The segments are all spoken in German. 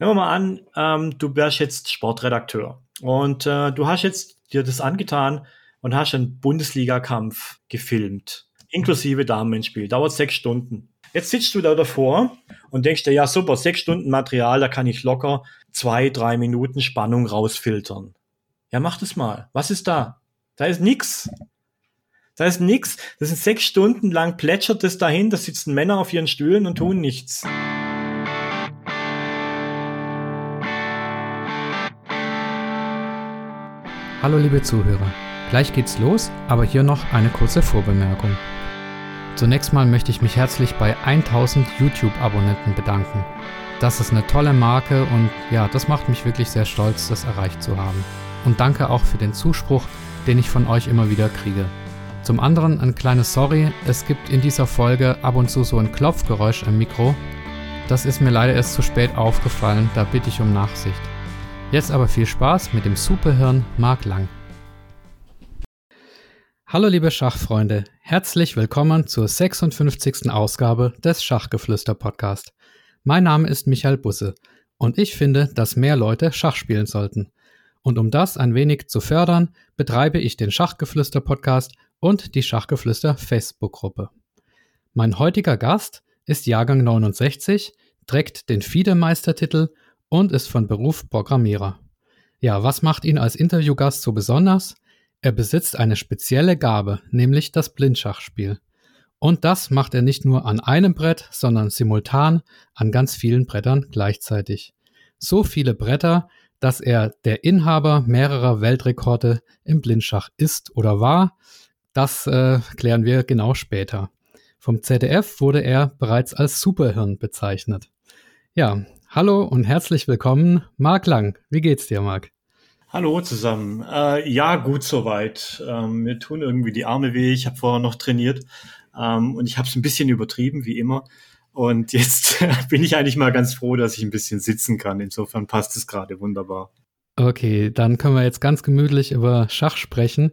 Nehmen wir mal an, ähm, du wärst jetzt Sportredakteur und äh, du hast jetzt dir das angetan und hast einen Bundesligakampf gefilmt, inklusive Damenspiel. Dauert sechs Stunden. Jetzt sitzt du da davor und denkst dir, ja super, sechs Stunden Material, da kann ich locker zwei, drei Minuten Spannung rausfiltern. Ja, mach das mal. Was ist da? Da ist nix. Da ist nix. Das sind sechs Stunden lang plätschert es dahin, da sitzen Männer auf ihren Stühlen und tun nichts. Hallo liebe Zuhörer, gleich geht's los, aber hier noch eine kurze Vorbemerkung. Zunächst mal möchte ich mich herzlich bei 1000 YouTube-Abonnenten bedanken. Das ist eine tolle Marke und ja, das macht mich wirklich sehr stolz, das erreicht zu haben. Und danke auch für den Zuspruch, den ich von euch immer wieder kriege. Zum anderen ein kleines Sorry, es gibt in dieser Folge ab und zu so ein Klopfgeräusch im Mikro. Das ist mir leider erst zu spät aufgefallen, da bitte ich um Nachsicht. Jetzt aber viel Spaß mit dem Superhirn Mark Lang. Hallo liebe Schachfreunde, herzlich willkommen zur 56. Ausgabe des Schachgeflüster Podcast. Mein Name ist Michael Busse und ich finde, dass mehr Leute Schach spielen sollten. Und um das ein wenig zu fördern, betreibe ich den Schachgeflüster Podcast und die Schachgeflüster Facebook-Gruppe. Mein heutiger Gast ist Jahrgang 69, trägt den FIDE-Meistertitel und ist von Beruf Programmierer. Ja, was macht ihn als Interviewgast so besonders? Er besitzt eine spezielle Gabe, nämlich das Blindschachspiel. Und das macht er nicht nur an einem Brett, sondern simultan an ganz vielen Brettern gleichzeitig. So viele Bretter, dass er der Inhaber mehrerer Weltrekorde im Blindschach ist oder war, das äh, klären wir genau später. Vom ZDF wurde er bereits als Superhirn bezeichnet. Ja, Hallo und herzlich willkommen, Marc Lang. Wie geht's dir, Marc? Hallo zusammen. Äh, ja, gut soweit. Ähm, mir tun irgendwie die Arme weh. Ich habe vorher noch trainiert ähm, und ich habe es ein bisschen übertrieben, wie immer. Und jetzt bin ich eigentlich mal ganz froh, dass ich ein bisschen sitzen kann. Insofern passt es gerade wunderbar. Okay, dann können wir jetzt ganz gemütlich über Schach sprechen.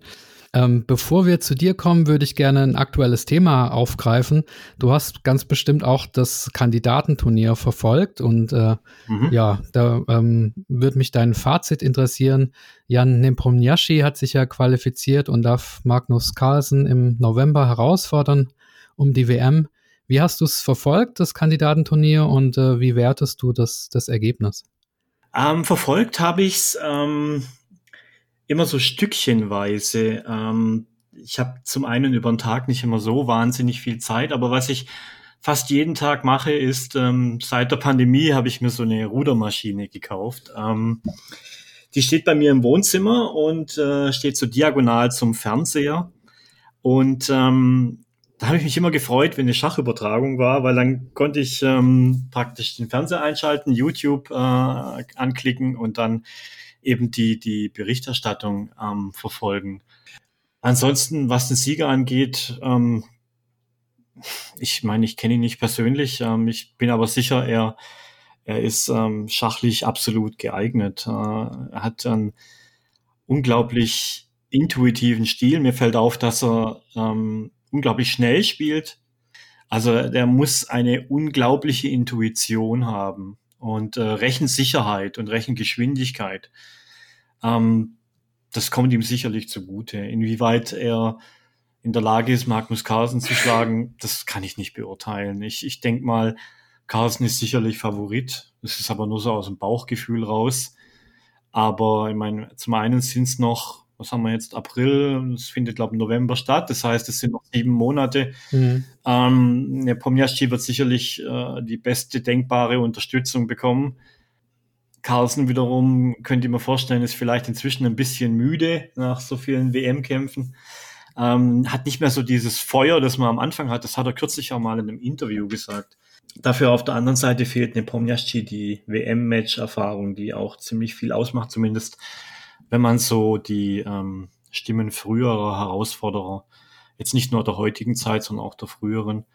Ähm, bevor wir zu dir kommen, würde ich gerne ein aktuelles Thema aufgreifen. Du hast ganz bestimmt auch das Kandidatenturnier verfolgt und äh, mhm. ja, da ähm, würde mich dein Fazit interessieren. Jan Nepomniachtchi hat sich ja qualifiziert und darf Magnus Carlsen im November herausfordern um die WM. Wie hast du es verfolgt, das Kandidatenturnier, und äh, wie wertest du das, das Ergebnis? Ähm, verfolgt habe ich es ähm, immer so stückchenweise. Ähm, ich habe zum einen über den Tag nicht immer so wahnsinnig viel Zeit, aber was ich fast jeden Tag mache, ist, ähm, seit der Pandemie habe ich mir so eine Rudermaschine gekauft. Ähm, die steht bei mir im Wohnzimmer und äh, steht so diagonal zum Fernseher. Und ähm, da habe ich mich immer gefreut, wenn eine Schachübertragung war, weil dann konnte ich ähm, praktisch den Fernseher einschalten, YouTube äh, anklicken und dann eben die, die Berichterstattung ähm, verfolgen. Ansonsten, was den Sieger angeht, ähm, ich meine, ich kenne ihn nicht persönlich, ähm, ich bin aber sicher, er, er ist ähm, schachlich absolut geeignet. Äh, er hat einen unglaublich intuitiven Stil. Mir fällt auf, dass er ähm, unglaublich schnell spielt. Also der muss eine unglaubliche Intuition haben und äh, Rechensicherheit und Rechengeschwindigkeit. Ähm, das kommt ihm sicherlich zugute. Inwieweit er in der Lage ist, Magnus Carlsen zu schlagen, das kann ich nicht beurteilen. Ich, ich denke mal, Carlsen ist sicherlich Favorit. Das ist aber nur so aus dem Bauchgefühl raus. Aber ich meine, zum einen sind es noch, was haben wir jetzt, April, es findet, glaube ich, November statt. Das heißt, es sind noch sieben Monate. Mhm. Ähm, der Pomniaschki wird sicherlich äh, die beste denkbare Unterstützung bekommen. Carlsen wiederum, könnt ihr mir vorstellen, ist vielleicht inzwischen ein bisschen müde nach so vielen WM-Kämpfen. Ähm, hat nicht mehr so dieses Feuer, das man am Anfang hat. Das hat er kürzlich auch mal in einem Interview gesagt. Dafür auf der anderen Seite fehlt Nepomniachtchi die WM-Match-Erfahrung, die auch ziemlich viel ausmacht, zumindest wenn man so die ähm, Stimmen früherer Herausforderer, jetzt nicht nur der heutigen Zeit, sondern auch der früheren,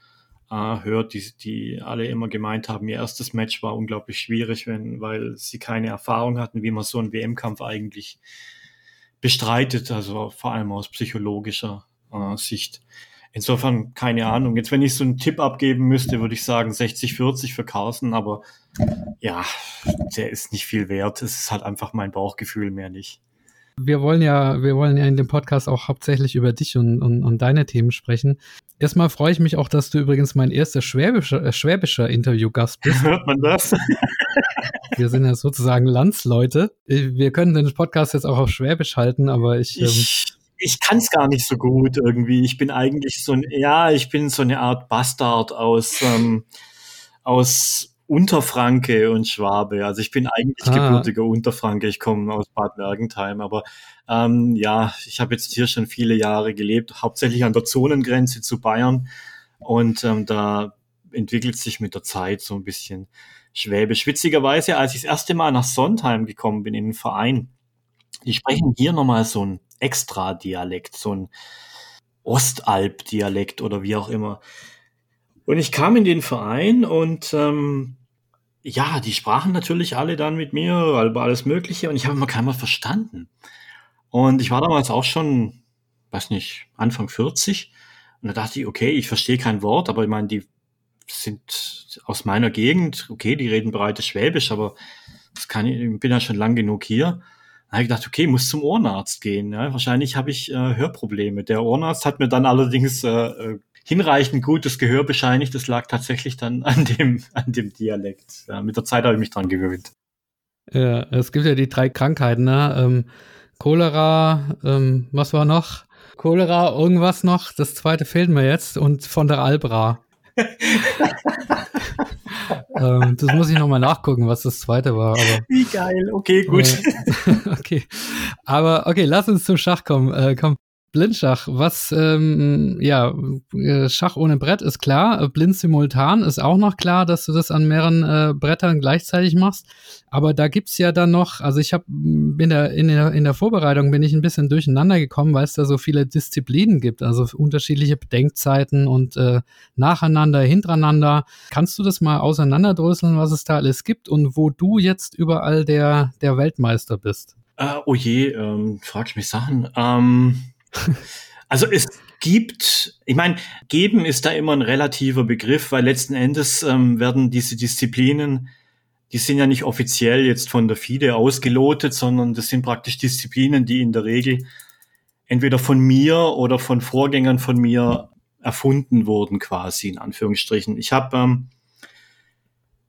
äh, hört, die, die alle immer gemeint haben, ihr erstes Match war unglaublich schwierig, wenn, weil sie keine Erfahrung hatten, wie man so einen WM-Kampf eigentlich bestreitet, also vor allem aus psychologischer äh, Sicht. Insofern keine Ahnung. Jetzt, wenn ich so einen Tipp abgeben müsste, würde ich sagen 60-40 für Carlsen, aber ja, der ist nicht viel wert. Es ist halt einfach mein Bauchgefühl, mehr nicht. Wir wollen ja, wir wollen ja in dem Podcast auch hauptsächlich über dich und, und, und deine Themen sprechen. Erstmal freue ich mich auch, dass du übrigens mein erster schwäbischer, äh, schwäbischer Interviewgast bist. Hört man das? Wir sind ja sozusagen Landsleute. Wir können den Podcast jetzt auch auf Schwäbisch halten, aber ich. Ähm, ich kann es gar nicht so gut irgendwie. Ich bin eigentlich so ein, ja, ich bin so eine Art Bastard aus, ähm, aus Unterfranke und Schwabe. Also ich bin eigentlich ah. gebürtiger Unterfranke. Ich komme aus Bad Mergentheim, aber ähm, ja, ich habe jetzt hier schon viele Jahre gelebt, hauptsächlich an der Zonengrenze zu Bayern und ähm, da entwickelt sich mit der Zeit so ein bisschen Schwäbisch. Witzigerweise, als ich das erste Mal nach Sondheim gekommen bin in den Verein, die sprechen hier nochmal so ein Extra-Dialekt, so ein Ostalb-Dialekt oder wie auch immer. Und ich kam in den Verein und ähm, ja, die sprachen natürlich alle dann mit mir über alles Mögliche und ich habe immer keiner verstanden. Und ich war damals auch schon, weiß nicht, Anfang 40 und da dachte ich, okay, ich verstehe kein Wort, aber ich meine, die sind aus meiner Gegend, okay, die reden breites Schwäbisch, aber das kann ich, ich bin ja schon lang genug hier. Da habe ich gedacht, okay, muss zum Ohrenarzt gehen. Ja, wahrscheinlich habe ich äh, Hörprobleme. Der Ohrenarzt hat mir dann allerdings äh, äh, hinreichend gutes Gehör bescheinigt. Das lag tatsächlich dann an dem, an dem Dialekt. Ja, mit der Zeit habe ich mich dran gewöhnt. Ja, es gibt ja die drei Krankheiten, ne? Ähm, Cholera, ähm, was war noch? Cholera, irgendwas noch. Das zweite fehlt mir jetzt. Und von der Albra. ähm, das muss ich nochmal nachgucken, was das zweite war. Aber, Wie geil, okay, gut. Äh, okay. Aber okay, lass uns zum Schach kommen. Äh, komm. Blindschach, was, ähm, ja, äh, Schach ohne Brett ist klar, blind simultan ist auch noch klar, dass du das an mehreren äh, Brettern gleichzeitig machst. Aber da gibt's ja dann noch, also ich habe in der, in, der, in der Vorbereitung bin ich ein bisschen durcheinander gekommen, weil es da so viele Disziplinen gibt, also unterschiedliche Bedenkzeiten und äh, nacheinander, hintereinander. Kannst du das mal auseinanderdröseln, was es da alles gibt und wo du jetzt überall der, der Weltmeister bist? Äh, oh je, ähm, frag ich mich Sachen. Ähm also es gibt, ich meine, geben ist da immer ein relativer Begriff, weil letzten Endes ähm, werden diese Disziplinen, die sind ja nicht offiziell jetzt von der FIDE ausgelotet, sondern das sind praktisch Disziplinen, die in der Regel entweder von mir oder von Vorgängern von mir erfunden wurden, quasi in Anführungsstrichen. Ich habe ähm,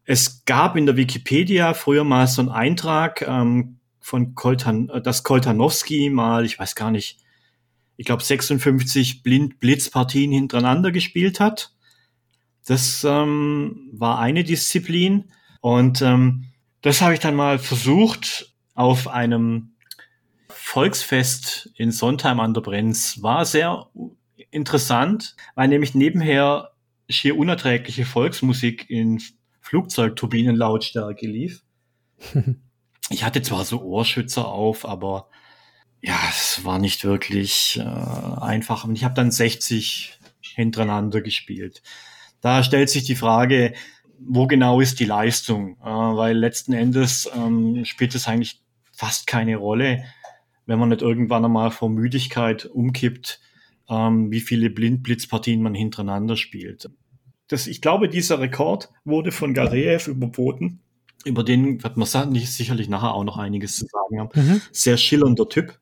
es gab in der Wikipedia früher mal so einen Eintrag ähm, von Koltan, äh, dass Koltanowski mal, ich weiß gar nicht, ich glaube, 56 Blind Blitzpartien hintereinander gespielt hat. Das ähm, war eine Disziplin. Und ähm, das habe ich dann mal versucht auf einem Volksfest in Sontheim an der Brenz. War sehr interessant, weil nämlich nebenher schier unerträgliche Volksmusik in Flugzeugturbinenlautstärke lief. ich hatte zwar so Ohrschützer auf, aber ja, es war nicht wirklich äh, einfach. Und ich habe dann 60 hintereinander gespielt. Da stellt sich die Frage, wo genau ist die Leistung? Äh, weil letzten Endes ähm, spielt es eigentlich fast keine Rolle, wenn man nicht irgendwann einmal vor Müdigkeit umkippt, ähm, wie viele Blindblitzpartien man hintereinander spielt. Das, ich glaube, dieser Rekord wurde von Gareev überboten. Über den wird man sicherlich nachher auch noch einiges zu sagen haben. Mhm. Sehr schillernder Typ.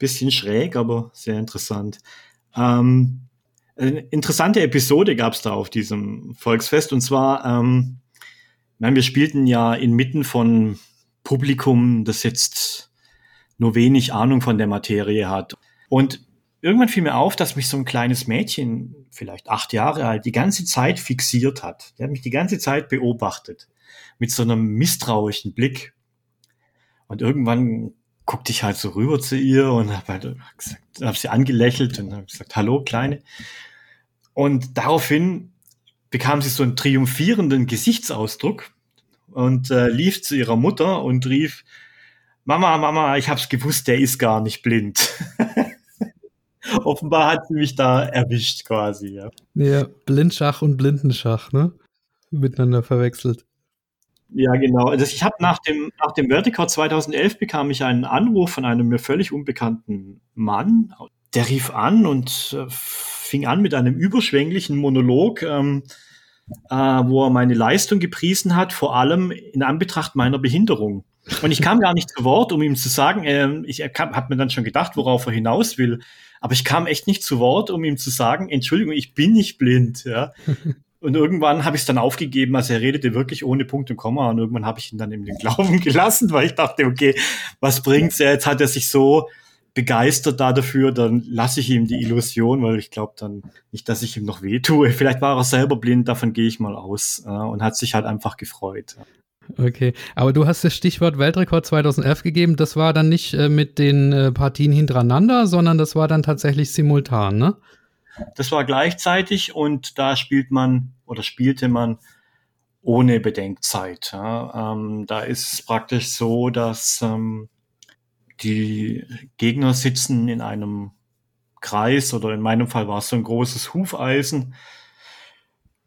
Bisschen schräg, aber sehr interessant. Ähm, eine interessante Episode gab es da auf diesem Volksfest. Und zwar, ähm, wir spielten ja inmitten von Publikum, das jetzt nur wenig Ahnung von der Materie hat. Und irgendwann fiel mir auf, dass mich so ein kleines Mädchen, vielleicht acht Jahre alt, die ganze Zeit fixiert hat. Die hat mich die ganze Zeit beobachtet. Mit so einem misstrauischen Blick. Und irgendwann guckte ich halt so rüber zu ihr und habe halt gesagt, hab sie angelächelt und habe gesagt, hallo Kleine. Und daraufhin bekam sie so einen triumphierenden Gesichtsausdruck und äh, lief zu ihrer Mutter und rief, Mama, Mama, ich hab's gewusst, der ist gar nicht blind. Offenbar hat sie mich da erwischt quasi, ja. Ja, Blindschach und Blindenschach, ne? Miteinander verwechselt. Ja, genau. Also ich habe nach dem, nach dem Vertical 2011 bekam ich einen Anruf von einem mir völlig unbekannten Mann. Der rief an und äh, fing an mit einem überschwänglichen Monolog, ähm, äh, wo er meine Leistung gepriesen hat, vor allem in Anbetracht meiner Behinderung. Und ich kam gar nicht zu Wort, um ihm zu sagen, äh, ich habe mir dann schon gedacht, worauf er hinaus will. Aber ich kam echt nicht zu Wort, um ihm zu sagen, Entschuldigung, ich bin nicht blind. Ja. Und irgendwann habe ich es dann aufgegeben, also er redete wirklich ohne Punkt und Komma und irgendwann habe ich ihn dann in den Glauben gelassen, weil ich dachte, okay, was bringt's? Ja, jetzt hat er sich so begeistert da dafür, dann lasse ich ihm die Illusion, weil ich glaube dann nicht, dass ich ihm noch weh tue. Vielleicht war er selber blind, davon gehe ich mal aus äh, und hat sich halt einfach gefreut. Okay, aber du hast das Stichwort Weltrekord 2011 gegeben. Das war dann nicht äh, mit den äh, Partien hintereinander, sondern das war dann tatsächlich simultan, ne? Das war gleichzeitig und da spielt man oder spielte man ohne Bedenkzeit. Ja. Ähm, da ist es praktisch so, dass ähm, die Gegner sitzen in einem Kreis oder in meinem Fall war es so ein großes Hufeisen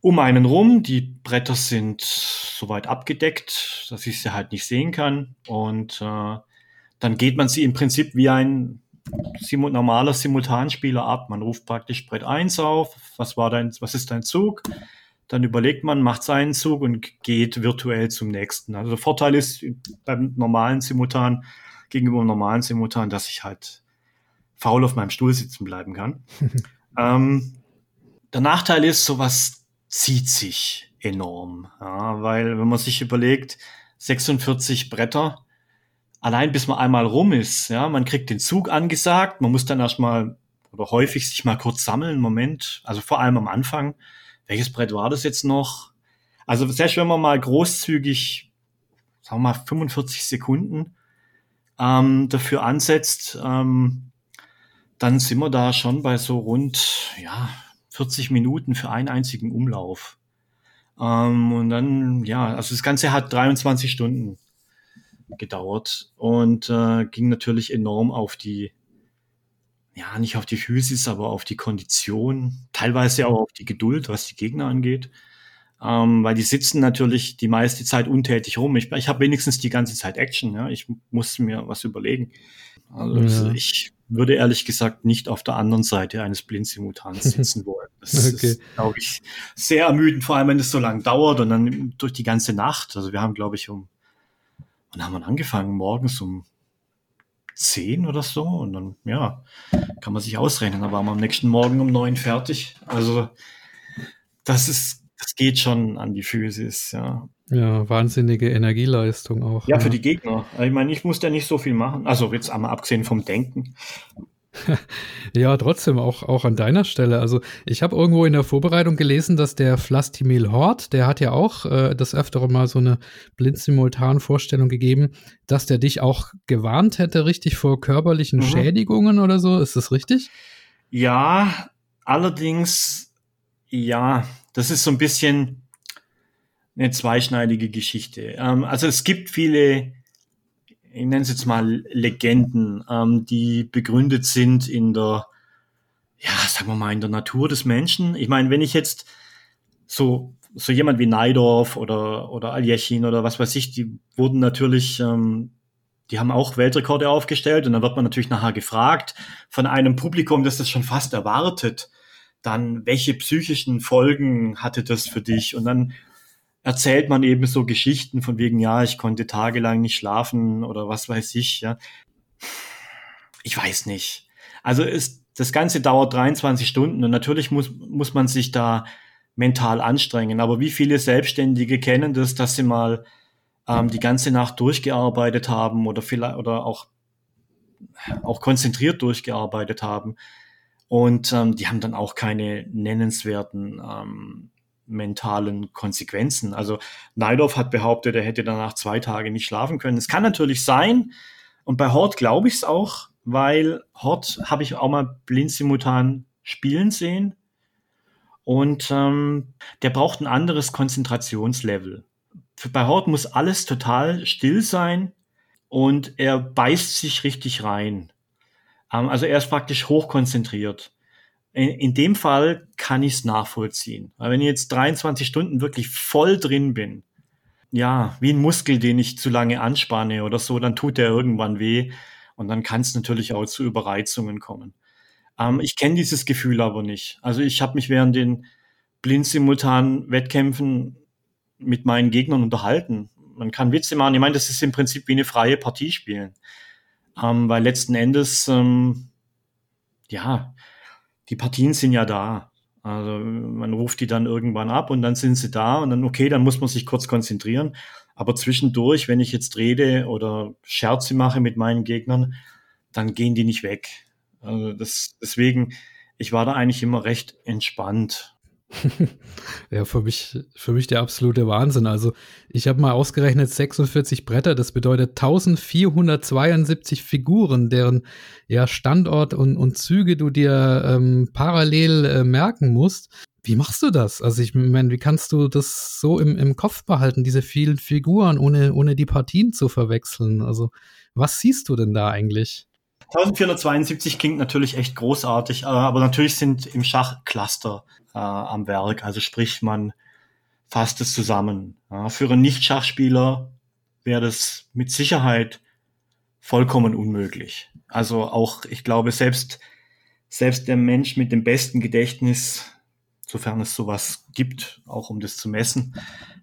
um einen rum. Die Bretter sind soweit abgedeckt, dass ich sie halt nicht sehen kann. Und äh, dann geht man sie im Prinzip wie ein Simu normaler Simultanspieler ab. Man ruft praktisch Brett 1 auf, was war dein, was ist dein Zug? Dann überlegt man, macht seinen Zug und geht virtuell zum nächsten. Also der Vorteil ist beim normalen Simultan gegenüber dem normalen Simultan, dass ich halt faul auf meinem Stuhl sitzen bleiben kann. ähm, der Nachteil ist, sowas zieht sich enorm, ja, weil wenn man sich überlegt, 46 Bretter, allein bis man einmal rum ist, ja, man kriegt den Zug angesagt, man muss dann erstmal oder häufig sich mal kurz sammeln, Moment, also vor allem am Anfang, welches Brett war das jetzt noch? Also selbst wenn man mal großzügig, sagen wir mal 45 Sekunden ähm, dafür ansetzt, ähm, dann sind wir da schon bei so rund ja 40 Minuten für einen einzigen Umlauf. Ähm, und dann, ja, also das Ganze hat 23 Stunden gedauert und äh, ging natürlich enorm auf die, ja, nicht auf die Physis, aber auf die Kondition, teilweise auch auf die Geduld, was die Gegner angeht. Ähm, weil die sitzen natürlich die meiste Zeit untätig rum. Ich, ich habe wenigstens die ganze Zeit Action, ja. Ich musste mir was überlegen. Also ja. ich würde ehrlich gesagt nicht auf der anderen Seite eines Blindsimultans sitzen wollen. Das okay. ist, glaube ich, sehr ermüdend, vor allem wenn es so lange dauert und dann durch die ganze Nacht. Also wir haben, glaube ich, um Wann haben wir angefangen? Morgens um zehn oder so. Und dann, ja, kann man sich ausrechnen. Da waren wir am nächsten Morgen um neun fertig. Also, das ist, das geht schon an die Physis, ja. Ja, wahnsinnige Energieleistung auch. Ja, ja. für die Gegner. Ich meine, ich musste ja nicht so viel machen. Also jetzt einmal abgesehen vom Denken. ja, trotzdem auch, auch an deiner Stelle. Also ich habe irgendwo in der Vorbereitung gelesen, dass der Flastimil Hort, der hat ja auch äh, das öftere mal so eine Blindsimultan-Vorstellung gegeben, dass der dich auch gewarnt hätte, richtig vor körperlichen mhm. Schädigungen oder so. Ist das richtig? Ja, allerdings, ja, das ist so ein bisschen eine zweischneidige Geschichte. Ähm, also es gibt viele ich nenne es jetzt mal Legenden, ähm, die begründet sind in der, ja, sagen wir mal, in der Natur des Menschen. Ich meine, wenn ich jetzt so, so jemand wie Neidorf oder, oder Aljechin oder was weiß ich, die wurden natürlich, ähm, die haben auch Weltrekorde aufgestellt und dann wird man natürlich nachher gefragt von einem Publikum, das das schon fast erwartet, dann welche psychischen Folgen hatte das für dich? Und dann erzählt man eben so Geschichten von wegen, ja, ich konnte tagelang nicht schlafen oder was weiß ich, ja. Ich weiß nicht. Also ist, das Ganze dauert 23 Stunden und natürlich muss, muss man sich da mental anstrengen. Aber wie viele Selbstständige kennen das, dass sie mal ähm, die ganze Nacht durchgearbeitet haben oder vielleicht oder auch, auch konzentriert durchgearbeitet haben. Und ähm, die haben dann auch keine nennenswerten ähm, mentalen Konsequenzen. Also Neidorf hat behauptet, er hätte danach zwei Tage nicht schlafen können. Es kann natürlich sein, und bei Hort glaube ich es auch, weil Hort habe ich auch mal blind simultan spielen sehen. Und ähm, der braucht ein anderes Konzentrationslevel. Bei Hort muss alles total still sein und er beißt sich richtig rein. Ähm, also er ist praktisch hochkonzentriert in, in dem Fall kann ich es nachvollziehen. Weil wenn ich jetzt 23 Stunden wirklich voll drin bin, ja, wie ein Muskel, den ich zu lange anspanne oder so, dann tut der irgendwann weh und dann kann es natürlich auch zu Überreizungen kommen. Ähm, ich kenne dieses Gefühl aber nicht. Also ich habe mich während den blindsimultanen Wettkämpfen mit meinen Gegnern unterhalten. Man kann Witze machen. Ich meine, das ist im Prinzip wie eine freie Partie spielen. Ähm, weil letzten Endes, ähm, ja, die Partien sind ja da. Also man ruft die dann irgendwann ab und dann sind sie da und dann, okay, dann muss man sich kurz konzentrieren. Aber zwischendurch, wenn ich jetzt rede oder Scherze mache mit meinen Gegnern, dann gehen die nicht weg. Also das, deswegen, ich war da eigentlich immer recht entspannt. ja, für mich, für mich der absolute Wahnsinn. Also, ich habe mal ausgerechnet 46 Bretter, das bedeutet 1472 Figuren, deren ja, Standort und, und Züge du dir ähm, parallel äh, merken musst. Wie machst du das? Also, ich meine, wie kannst du das so im, im Kopf behalten, diese vielen Figuren, ohne, ohne die Partien zu verwechseln? Also, was siehst du denn da eigentlich? 1472 klingt natürlich echt großartig, äh, aber natürlich sind im Schach Cluster äh, am Werk. Also sprich, man fasst es zusammen. Ja, für einen Nicht-Schachspieler wäre das mit Sicherheit vollkommen unmöglich. Also auch, ich glaube, selbst, selbst der Mensch mit dem besten Gedächtnis, sofern es sowas gibt, auch um das zu messen,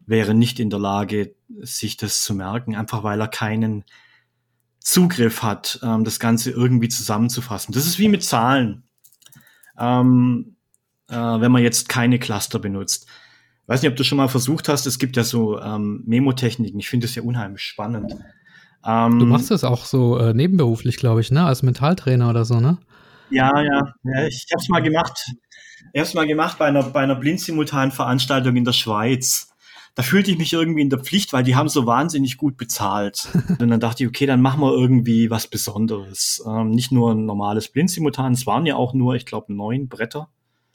wäre nicht in der Lage, sich das zu merken, einfach weil er keinen Zugriff hat, ähm, das Ganze irgendwie zusammenzufassen. Das ist wie mit Zahlen. Ähm, äh, wenn man jetzt keine Cluster benutzt. Weiß nicht, ob du schon mal versucht hast, es gibt ja so ähm, Memo-Techniken. Ich finde das ja unheimlich spannend. Ähm, du machst das auch so äh, nebenberuflich, glaube ich, ne? Als Mentaltrainer oder so, ne? Ja, ja. ja ich habe es mal gemacht. Ich habe es mal gemacht bei einer, bei einer blindsimultanen Veranstaltung in der Schweiz da fühlte ich mich irgendwie in der Pflicht, weil die haben so wahnsinnig gut bezahlt. und dann dachte ich, okay, dann machen wir irgendwie was Besonderes. Ähm, nicht nur ein normales Blindsimultan, es waren ja auch nur, ich glaube, neun Bretter.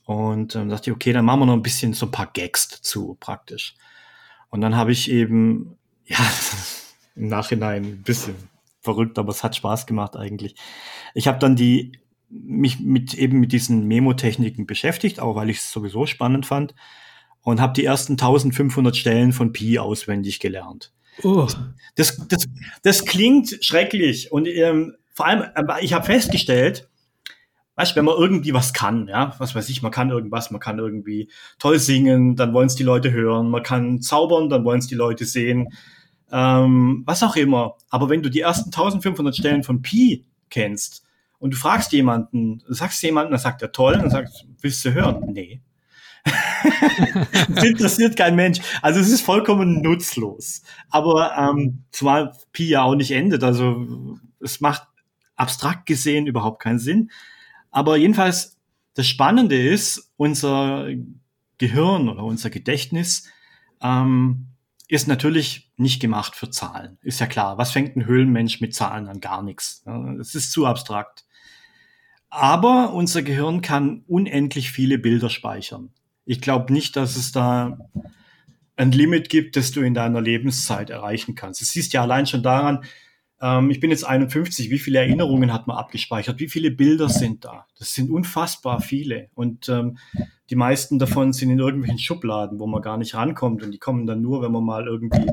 Und dann dachte ich, okay, dann machen wir noch ein bisschen so ein paar Gags dazu, praktisch. Und dann habe ich eben, ja, im Nachhinein ein bisschen verrückt, aber es hat Spaß gemacht eigentlich. Ich habe dann die mich mit eben mit diesen Memo-Techniken beschäftigt, auch weil ich es sowieso spannend fand und habe die ersten 1500 Stellen von Pi auswendig gelernt. Oh. Das, das, das klingt schrecklich und ähm, vor allem, ich habe festgestellt, weißt du, wenn man irgendwie was kann, ja, was weiß ich, man kann irgendwas, man kann irgendwie toll singen, dann wollen es die Leute hören, man kann zaubern, dann wollen es die Leute sehen, ähm, was auch immer. Aber wenn du die ersten 1500 Stellen von Pi kennst und du fragst jemanden, sagst jemanden, dann sagt er toll, dann sagst, willst du hören? Nee das interessiert kein Mensch. Also es ist vollkommen nutzlos. Aber ähm, zumal Pi ja auch nicht endet. Also es macht abstrakt gesehen überhaupt keinen Sinn. Aber jedenfalls, das Spannende ist, unser Gehirn oder unser Gedächtnis ähm, ist natürlich nicht gemacht für Zahlen. Ist ja klar. Was fängt ein Höhlenmensch mit Zahlen an? Gar nichts. Es ist zu abstrakt. Aber unser Gehirn kann unendlich viele Bilder speichern ich glaube nicht, dass es da ein Limit gibt, das du in deiner Lebenszeit erreichen kannst. Es siehst ja allein schon daran, ähm, ich bin jetzt 51, wie viele Erinnerungen hat man abgespeichert? Wie viele Bilder sind da? Das sind unfassbar viele. Und ähm, die meisten davon sind in irgendwelchen Schubladen, wo man gar nicht rankommt. Und die kommen dann nur, wenn man mal irgendwie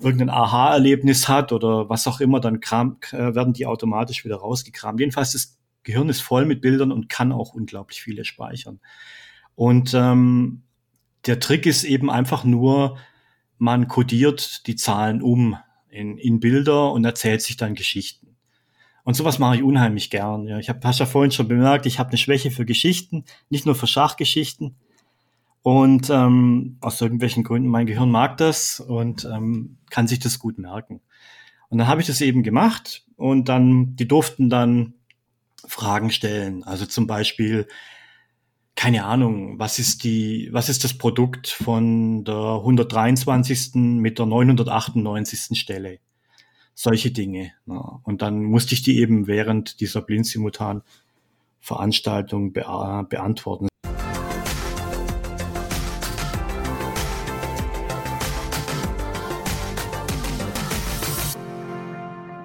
irgendein Aha-Erlebnis hat oder was auch immer, dann kram, äh, werden die automatisch wieder rausgekramt. Jedenfalls, das Gehirn ist voll mit Bildern und kann auch unglaublich viele speichern. Und ähm, der Trick ist eben einfach nur, man kodiert die Zahlen um in, in Bilder und erzählt sich dann Geschichten. Und sowas mache ich unheimlich gern. Ja, ich habe ja vorhin schon bemerkt, ich habe eine Schwäche für Geschichten, nicht nur für Schachgeschichten. Und ähm, aus irgendwelchen Gründen, mein Gehirn mag das und ähm, kann sich das gut merken. Und dann habe ich das eben gemacht und dann, die durften dann Fragen stellen. Also zum Beispiel, keine Ahnung, was ist die, was ist das Produkt von der 123. mit der 998. Stelle? Solche Dinge. Ja. Und dann musste ich die eben während dieser Blindsimultan-Veranstaltung be beantworten.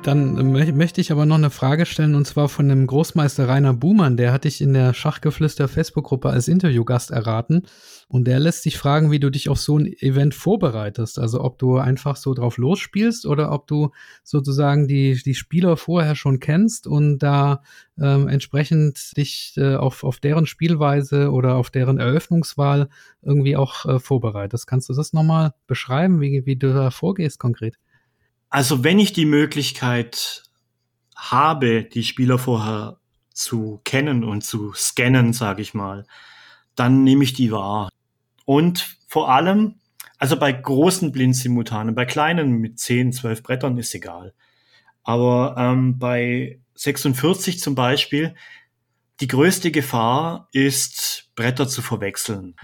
Dann möchte ich aber noch eine Frage stellen und zwar von dem Großmeister Rainer Buhmann. Der hat dich in der Schachgeflüster Facebook-Gruppe als Interviewgast erraten und der lässt sich fragen, wie du dich auf so ein Event vorbereitest. Also ob du einfach so drauf losspielst oder ob du sozusagen die, die Spieler vorher schon kennst und da ähm, entsprechend dich äh, auf, auf deren Spielweise oder auf deren Eröffnungswahl irgendwie auch äh, vorbereitest. Kannst du das nochmal beschreiben, wie, wie du da vorgehst konkret? Also wenn ich die Möglichkeit habe, die Spieler vorher zu kennen und zu scannen, sage ich mal, dann nehme ich die wahr. Und vor allem, also bei großen Blindsimultanen, bei kleinen mit 10, 12 Brettern ist egal. Aber ähm, bei 46 zum Beispiel, die größte Gefahr ist, Bretter zu verwechseln.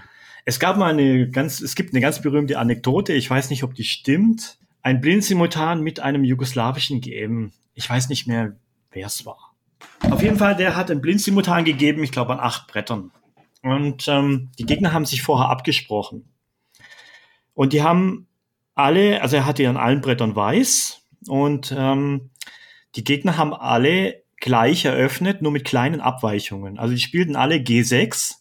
Es gab mal eine ganz, es gibt eine ganz berühmte Anekdote, ich weiß nicht, ob die stimmt ein Blindsimultan mit einem jugoslawischen GM. Ich weiß nicht mehr, wer es war. Auf jeden Fall, der hat ein Blindsimultan gegeben, ich glaube an acht Brettern. Und ähm, die Gegner haben sich vorher abgesprochen. Und die haben alle, also er hatte an allen Brettern weiß und ähm, die Gegner haben alle gleich eröffnet, nur mit kleinen Abweichungen. Also die spielten alle G6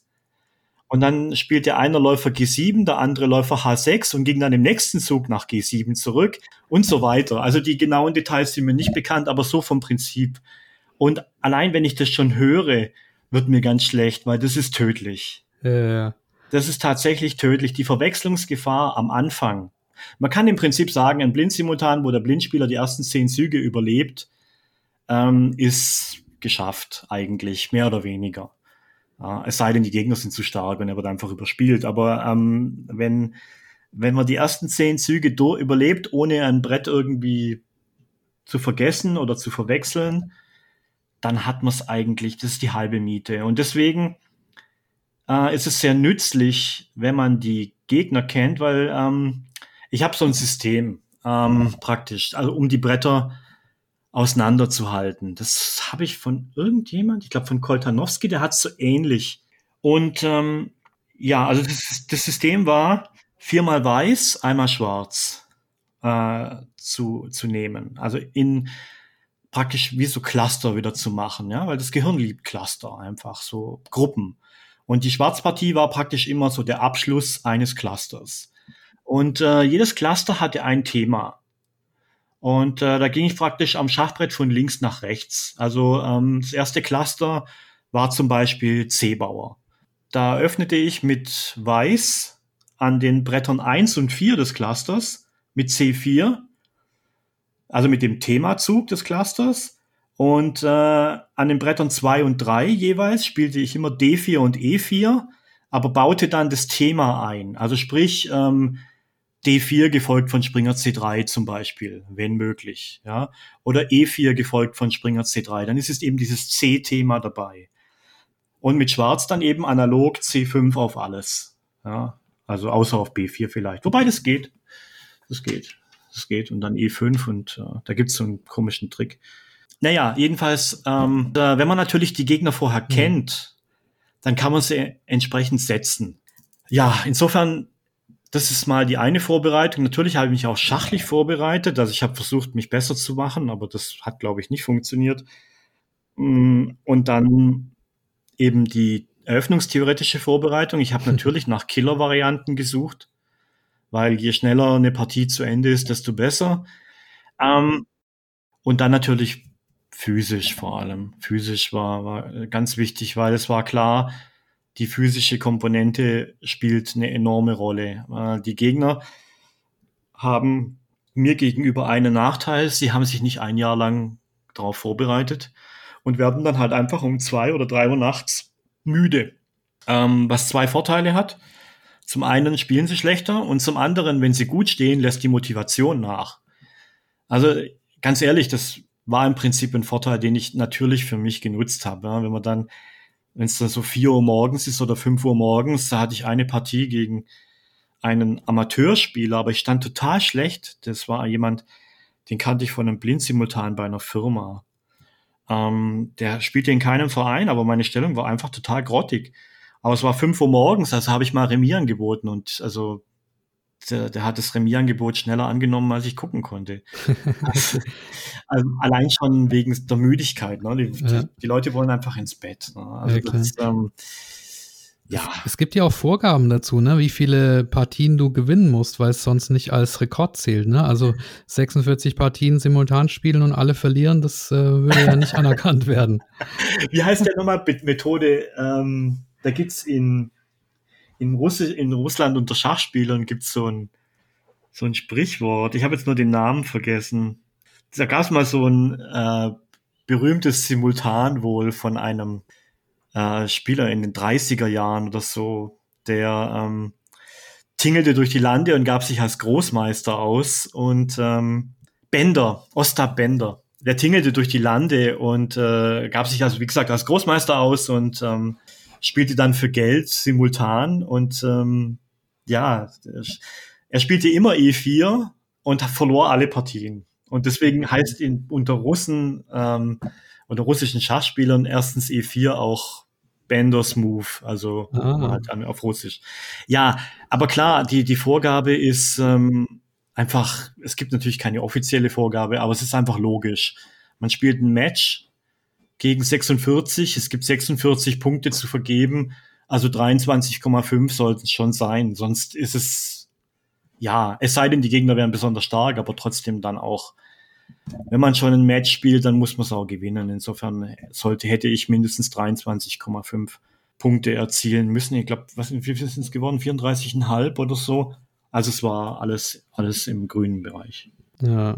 und dann spielt der eine Läufer G7, der andere Läufer H6 und ging dann im nächsten Zug nach G7 zurück und so weiter. Also die genauen Details sind mir nicht bekannt, aber so vom Prinzip. Und allein wenn ich das schon höre, wird mir ganz schlecht, weil das ist tödlich. Ja. Das ist tatsächlich tödlich. Die Verwechslungsgefahr am Anfang. Man kann im Prinzip sagen, ein Blindsimultan, wo der Blindspieler die ersten zehn Züge überlebt, ähm, ist geschafft eigentlich, mehr oder weniger. Es sei denn, die Gegner sind zu stark und er wird einfach überspielt. Aber ähm, wenn, wenn man die ersten zehn Züge überlebt, ohne ein Brett irgendwie zu vergessen oder zu verwechseln, dann hat man es eigentlich, das ist die halbe Miete. Und deswegen äh, ist es sehr nützlich, wenn man die Gegner kennt, weil ähm, ich habe so ein System ähm, praktisch, also um die Bretter auseinanderzuhalten. Das habe ich von irgendjemand, ich glaube von Koltanowski, der hat es so ähnlich. Und ähm, ja, also das, das, System war viermal weiß, einmal schwarz äh, zu, zu nehmen. Also in praktisch wie so Cluster wieder zu machen, ja, weil das Gehirn liebt Cluster einfach, so Gruppen. Und die Schwarzpartie war praktisch immer so der Abschluss eines Clusters. Und äh, jedes Cluster hatte ein Thema. Und äh, da ging ich praktisch am Schachbrett von links nach rechts. Also ähm, das erste Cluster war zum Beispiel C-Bauer. Da öffnete ich mit Weiß an den Brettern 1 und 4 des Clusters mit C4, also mit dem Themazug des Clusters. Und äh, an den Brettern 2 und 3 jeweils spielte ich immer D4 und E4, aber baute dann das Thema ein. Also sprich, ähm, D4 gefolgt von Springer C3 zum Beispiel, wenn möglich, ja, oder E4 gefolgt von Springer C3, dann ist es eben dieses C-Thema dabei. Und mit Schwarz dann eben analog C5 auf alles, ja, also außer auf B4 vielleicht. Wobei das geht, das geht, das geht und dann E5 und äh, da gibt's so einen komischen Trick. Naja, jedenfalls, ähm, wenn man natürlich die Gegner vorher mhm. kennt, dann kann man sie entsprechend setzen. Ja, insofern das ist mal die eine Vorbereitung. Natürlich habe ich mich auch schachlich vorbereitet. Also ich habe versucht, mich besser zu machen, aber das hat, glaube ich, nicht funktioniert. Mm, und dann eben die eröffnungstheoretische Vorbereitung. Ich habe natürlich nach Killer-Varianten gesucht, weil je schneller eine Partie zu Ende ist, desto besser. Ähm, und dann natürlich physisch vor allem. Physisch war, war ganz wichtig, weil es war klar, die physische Komponente spielt eine enorme Rolle. Äh, die Gegner haben mir gegenüber einen Nachteil. Sie haben sich nicht ein Jahr lang darauf vorbereitet und werden dann halt einfach um zwei oder drei Uhr nachts müde. Ähm, was zwei Vorteile hat. Zum einen spielen sie schlechter und zum anderen, wenn sie gut stehen, lässt die Motivation nach. Also ganz ehrlich, das war im Prinzip ein Vorteil, den ich natürlich für mich genutzt habe. Ja, wenn man dann wenn es dann so vier Uhr morgens ist oder fünf Uhr morgens, da hatte ich eine Partie gegen einen Amateurspieler, aber ich stand total schlecht. Das war jemand, den kannte ich von einem Blindsimultan bei einer Firma. Ähm, der spielte in keinem Verein, aber meine Stellung war einfach total grottig. Aber es war fünf Uhr morgens, also habe ich mal Remieren geboten und also der, der hat das Remierangebot schneller angenommen, als ich gucken konnte. also, also, allein schon wegen der Müdigkeit. Ne? Die, ja. die, die, Leute wollen einfach ins Bett. Ne? Also ja, das, ähm, ja. Es gibt ja auch Vorgaben dazu, ne, wie viele Partien du gewinnen musst, weil es sonst nicht als Rekord zählt. Ne? Also 46 Partien simultan spielen und alle verlieren, das äh, würde ja nicht anerkannt werden. Wie heißt der nochmal Methode? Ähm, da gibt's in, in, Russi in Russland unter Schachspielern gibt's so ein, so ein Sprichwort. Ich habe jetzt nur den Namen vergessen. Da gab's mal so ein äh, berühmtes Simultan wohl von einem äh, Spieler in den 30er Jahren oder so, der ähm, tingelte durch die Lande und gab sich als Großmeister aus und ähm, Bender, Ostap Bender, der tingelte durch die Lande und äh, gab sich also, wie gesagt, als Großmeister aus und ähm, spielte dann für Geld simultan und ähm, ja, er spielte immer E4 und verlor alle Partien. Und deswegen heißt ihn unter Russen ähm, unter russischen Schachspielern erstens E4 auch Benders Move, also ah. halt auf Russisch. Ja, aber klar, die, die Vorgabe ist ähm, einfach, es gibt natürlich keine offizielle Vorgabe, aber es ist einfach logisch. Man spielt ein Match gegen 46, es gibt 46 Punkte zu vergeben, also 23,5 sollten es schon sein, sonst ist es, ja, es sei denn, die Gegner wären besonders stark, aber trotzdem dann auch wenn man schon ein Match spielt, dann muss man es auch gewinnen. Insofern sollte, hätte ich mindestens 23,5 Punkte erzielen müssen. Ich glaube, was wie viel sind es geworden? 34,5 oder so. Also es war alles, alles im grünen Bereich. Ja.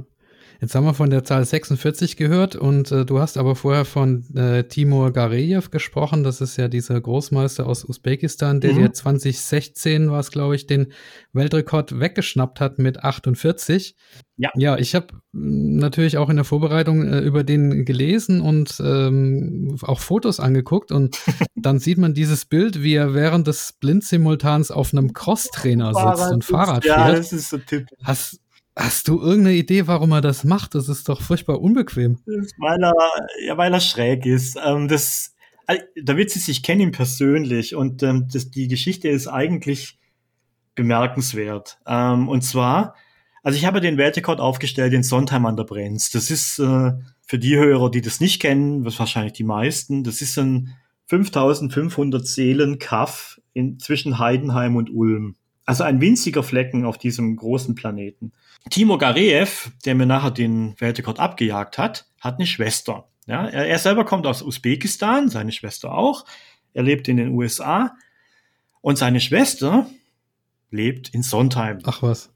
Jetzt haben wir von der Zahl 46 gehört und äh, du hast aber vorher von äh, Timur Gareyev gesprochen. Das ist ja dieser Großmeister aus Usbekistan, der mhm. dir 2016 war es, glaube ich, den Weltrekord weggeschnappt hat mit 48. Ja, ja ich habe hm, natürlich auch in der Vorbereitung äh, über den gelesen und ähm, auch Fotos angeguckt und dann sieht man dieses Bild, wie er während des Blindsimultans auf einem Crosstrainer sitzt und Fahrrad fährt. Ja, das ist so typisch. Hast, Hast du irgendeine Idee, warum er das macht? Das ist doch furchtbar unbequem. Weil er, ja, weil er schräg ist. Ähm, das, äh, der Witz ist, ich kenne ihn persönlich und ähm, das, die Geschichte ist eigentlich bemerkenswert. Ähm, und zwar, also ich habe den Weltrekord aufgestellt in Sondheim an der Brenz. Das ist äh, für die Hörer, die das nicht kennen, was wahrscheinlich die meisten, das ist ein 5500 Seelen Kaff in, zwischen Heidenheim und Ulm. Also ein winziger Flecken auf diesem großen Planeten. Timo Gareev, der mir nachher den Weltrekord abgejagt hat, hat eine Schwester. Ja, er, er selber kommt aus Usbekistan, seine Schwester auch. Er lebt in den USA. Und seine Schwester lebt in Sondheim. Ach was.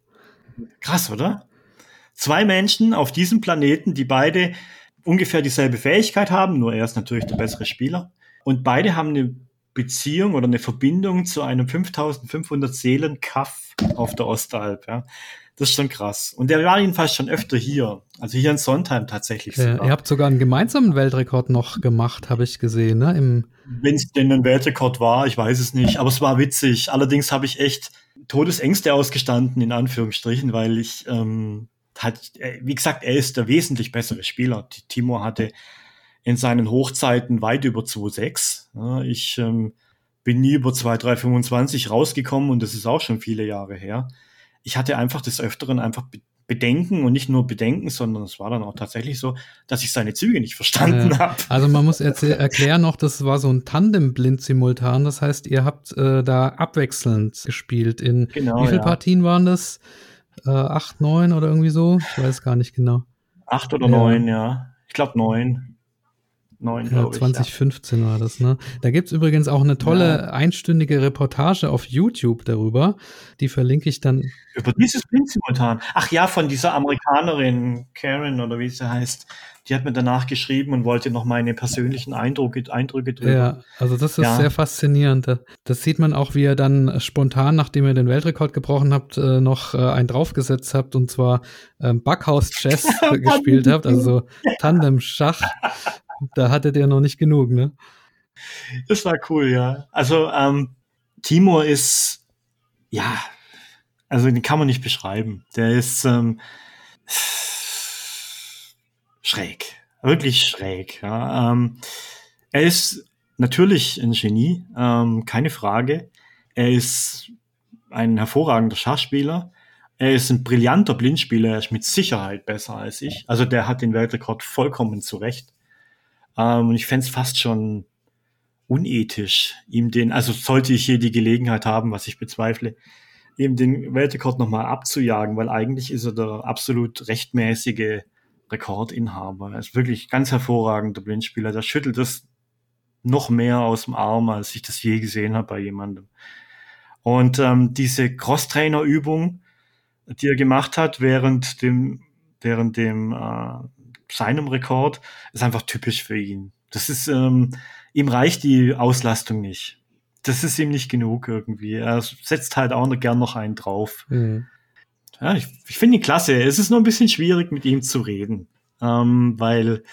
Krass, oder? Zwei Menschen auf diesem Planeten, die beide ungefähr dieselbe Fähigkeit haben, nur er ist natürlich der bessere Spieler. Und beide haben eine Beziehung oder eine Verbindung zu einem 5500 Seelen Kaff auf der Ostalb. Ja. Das ist schon krass. Und der war jedenfalls schon öfter hier. Also hier in Sondheim tatsächlich. Ja, ihr habt sogar einen gemeinsamen Weltrekord noch gemacht, habe ich gesehen, ne? Wenn es denn ein Weltrekord war, ich weiß es nicht. Aber es war witzig. Allerdings habe ich echt Todesängste ausgestanden, in Anführungsstrichen, weil ich ähm, hat, äh, wie gesagt, er ist der wesentlich bessere Spieler. Timo hatte in seinen Hochzeiten weit über 2,6. Ja, ich ähm, bin nie über 2,325 rausgekommen und das ist auch schon viele Jahre her. Ich hatte einfach des Öfteren einfach Bedenken und nicht nur Bedenken, sondern es war dann auch tatsächlich so, dass ich seine Züge nicht verstanden äh, habe. Also man muss erklären noch, das war so ein Tandem-Blind-Simultan. Das heißt, ihr habt äh, da abwechselnd gespielt. In genau, wie viele ja. Partien waren das? Äh, acht, neun oder irgendwie so? Ich weiß gar nicht genau. Acht oder ja. neun, ja. Ich glaube neun. 9, ja, 2015 ich, ja. war das, ne? Da gibt's übrigens auch eine tolle ja. einstündige Reportage auf YouTube darüber. Die verlinke ich dann. Über dieses Bild simultan. Ach ja, von dieser Amerikanerin, Karen oder wie sie heißt. Die hat mir danach geschrieben und wollte noch meine persönlichen Eindrücke, Eindrücke drüber. Ja, also das ist ja. sehr faszinierend. Das sieht man auch, wie ihr dann spontan, nachdem ihr den Weltrekord gebrochen habt, äh, noch äh, einen draufgesetzt habt und zwar ähm, Backhaus Chess gespielt habt, also Tandem Schach da hattet ihr noch nicht genug, ne? Das war cool, ja. Also ähm, Timur ist, ja, also den kann man nicht beschreiben. Der ist ähm, schräg, wirklich schräg. Ja. Ähm, er ist natürlich ein Genie, ähm, keine Frage. Er ist ein hervorragender Schachspieler. Er ist ein brillanter Blindspieler, er ist mit Sicherheit besser als ich. Also der hat den Weltrekord vollkommen zurecht. Ähm, und ich fände es fast schon unethisch, ihm den, also sollte ich hier die Gelegenheit haben, was ich bezweifle, ihm den Weltrekord nochmal abzujagen, weil eigentlich ist er der absolut rechtmäßige Rekordinhaber. Er ist wirklich ganz hervorragender Blindspieler. Der schüttelt das noch mehr aus dem Arm, als ich das je gesehen habe bei jemandem. Und ähm, diese Cross-Trainer-Übung, die er gemacht hat während dem, während dem äh, seinem Rekord, ist einfach typisch für ihn. Das ist, ähm, ihm reicht die Auslastung nicht. Das ist ihm nicht genug irgendwie. Er setzt halt auch noch gern noch einen drauf. Mhm. Ja, ich, ich finde ihn klasse. Es ist nur ein bisschen schwierig, mit ihm zu reden, ähm, weil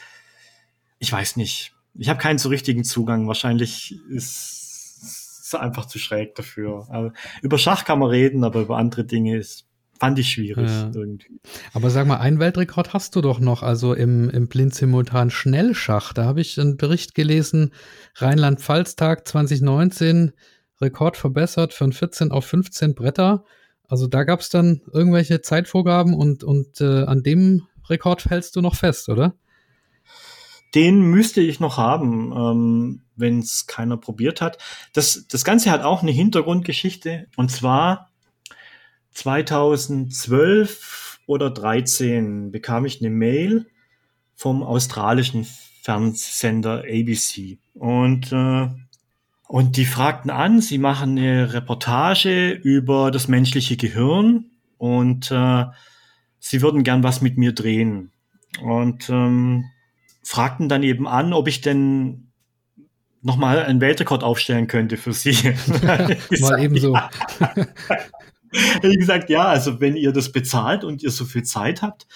ich weiß nicht. Ich habe keinen so richtigen Zugang. Wahrscheinlich ist es einfach zu schräg dafür. Aber über Schach kann man reden, aber über andere Dinge ist fand ich schwierig ja. irgendwie. Aber sag mal, einen Weltrekord hast du doch noch, also im, im Blind-Simultan Schnellschach. Da habe ich einen Bericht gelesen, Rheinland-Pfalz-Tag 2019, Rekord verbessert von 14 auf 15 Bretter. Also da gab es dann irgendwelche Zeitvorgaben und, und äh, an dem Rekord hältst du noch fest, oder? Den müsste ich noch haben, ähm, wenn es keiner probiert hat. Das, das Ganze hat auch eine Hintergrundgeschichte. Und zwar 2012 oder 13 bekam ich eine Mail vom australischen Fernsehsender ABC und äh, und die fragten an, sie machen eine Reportage über das menschliche Gehirn und äh, sie würden gern was mit mir drehen und ähm, fragten dann eben an, ob ich denn nochmal einen Weltrekord aufstellen könnte für sie. Mal ebenso. Ja. Wie gesagt, ja, also wenn ihr das bezahlt und ihr so viel Zeit habt,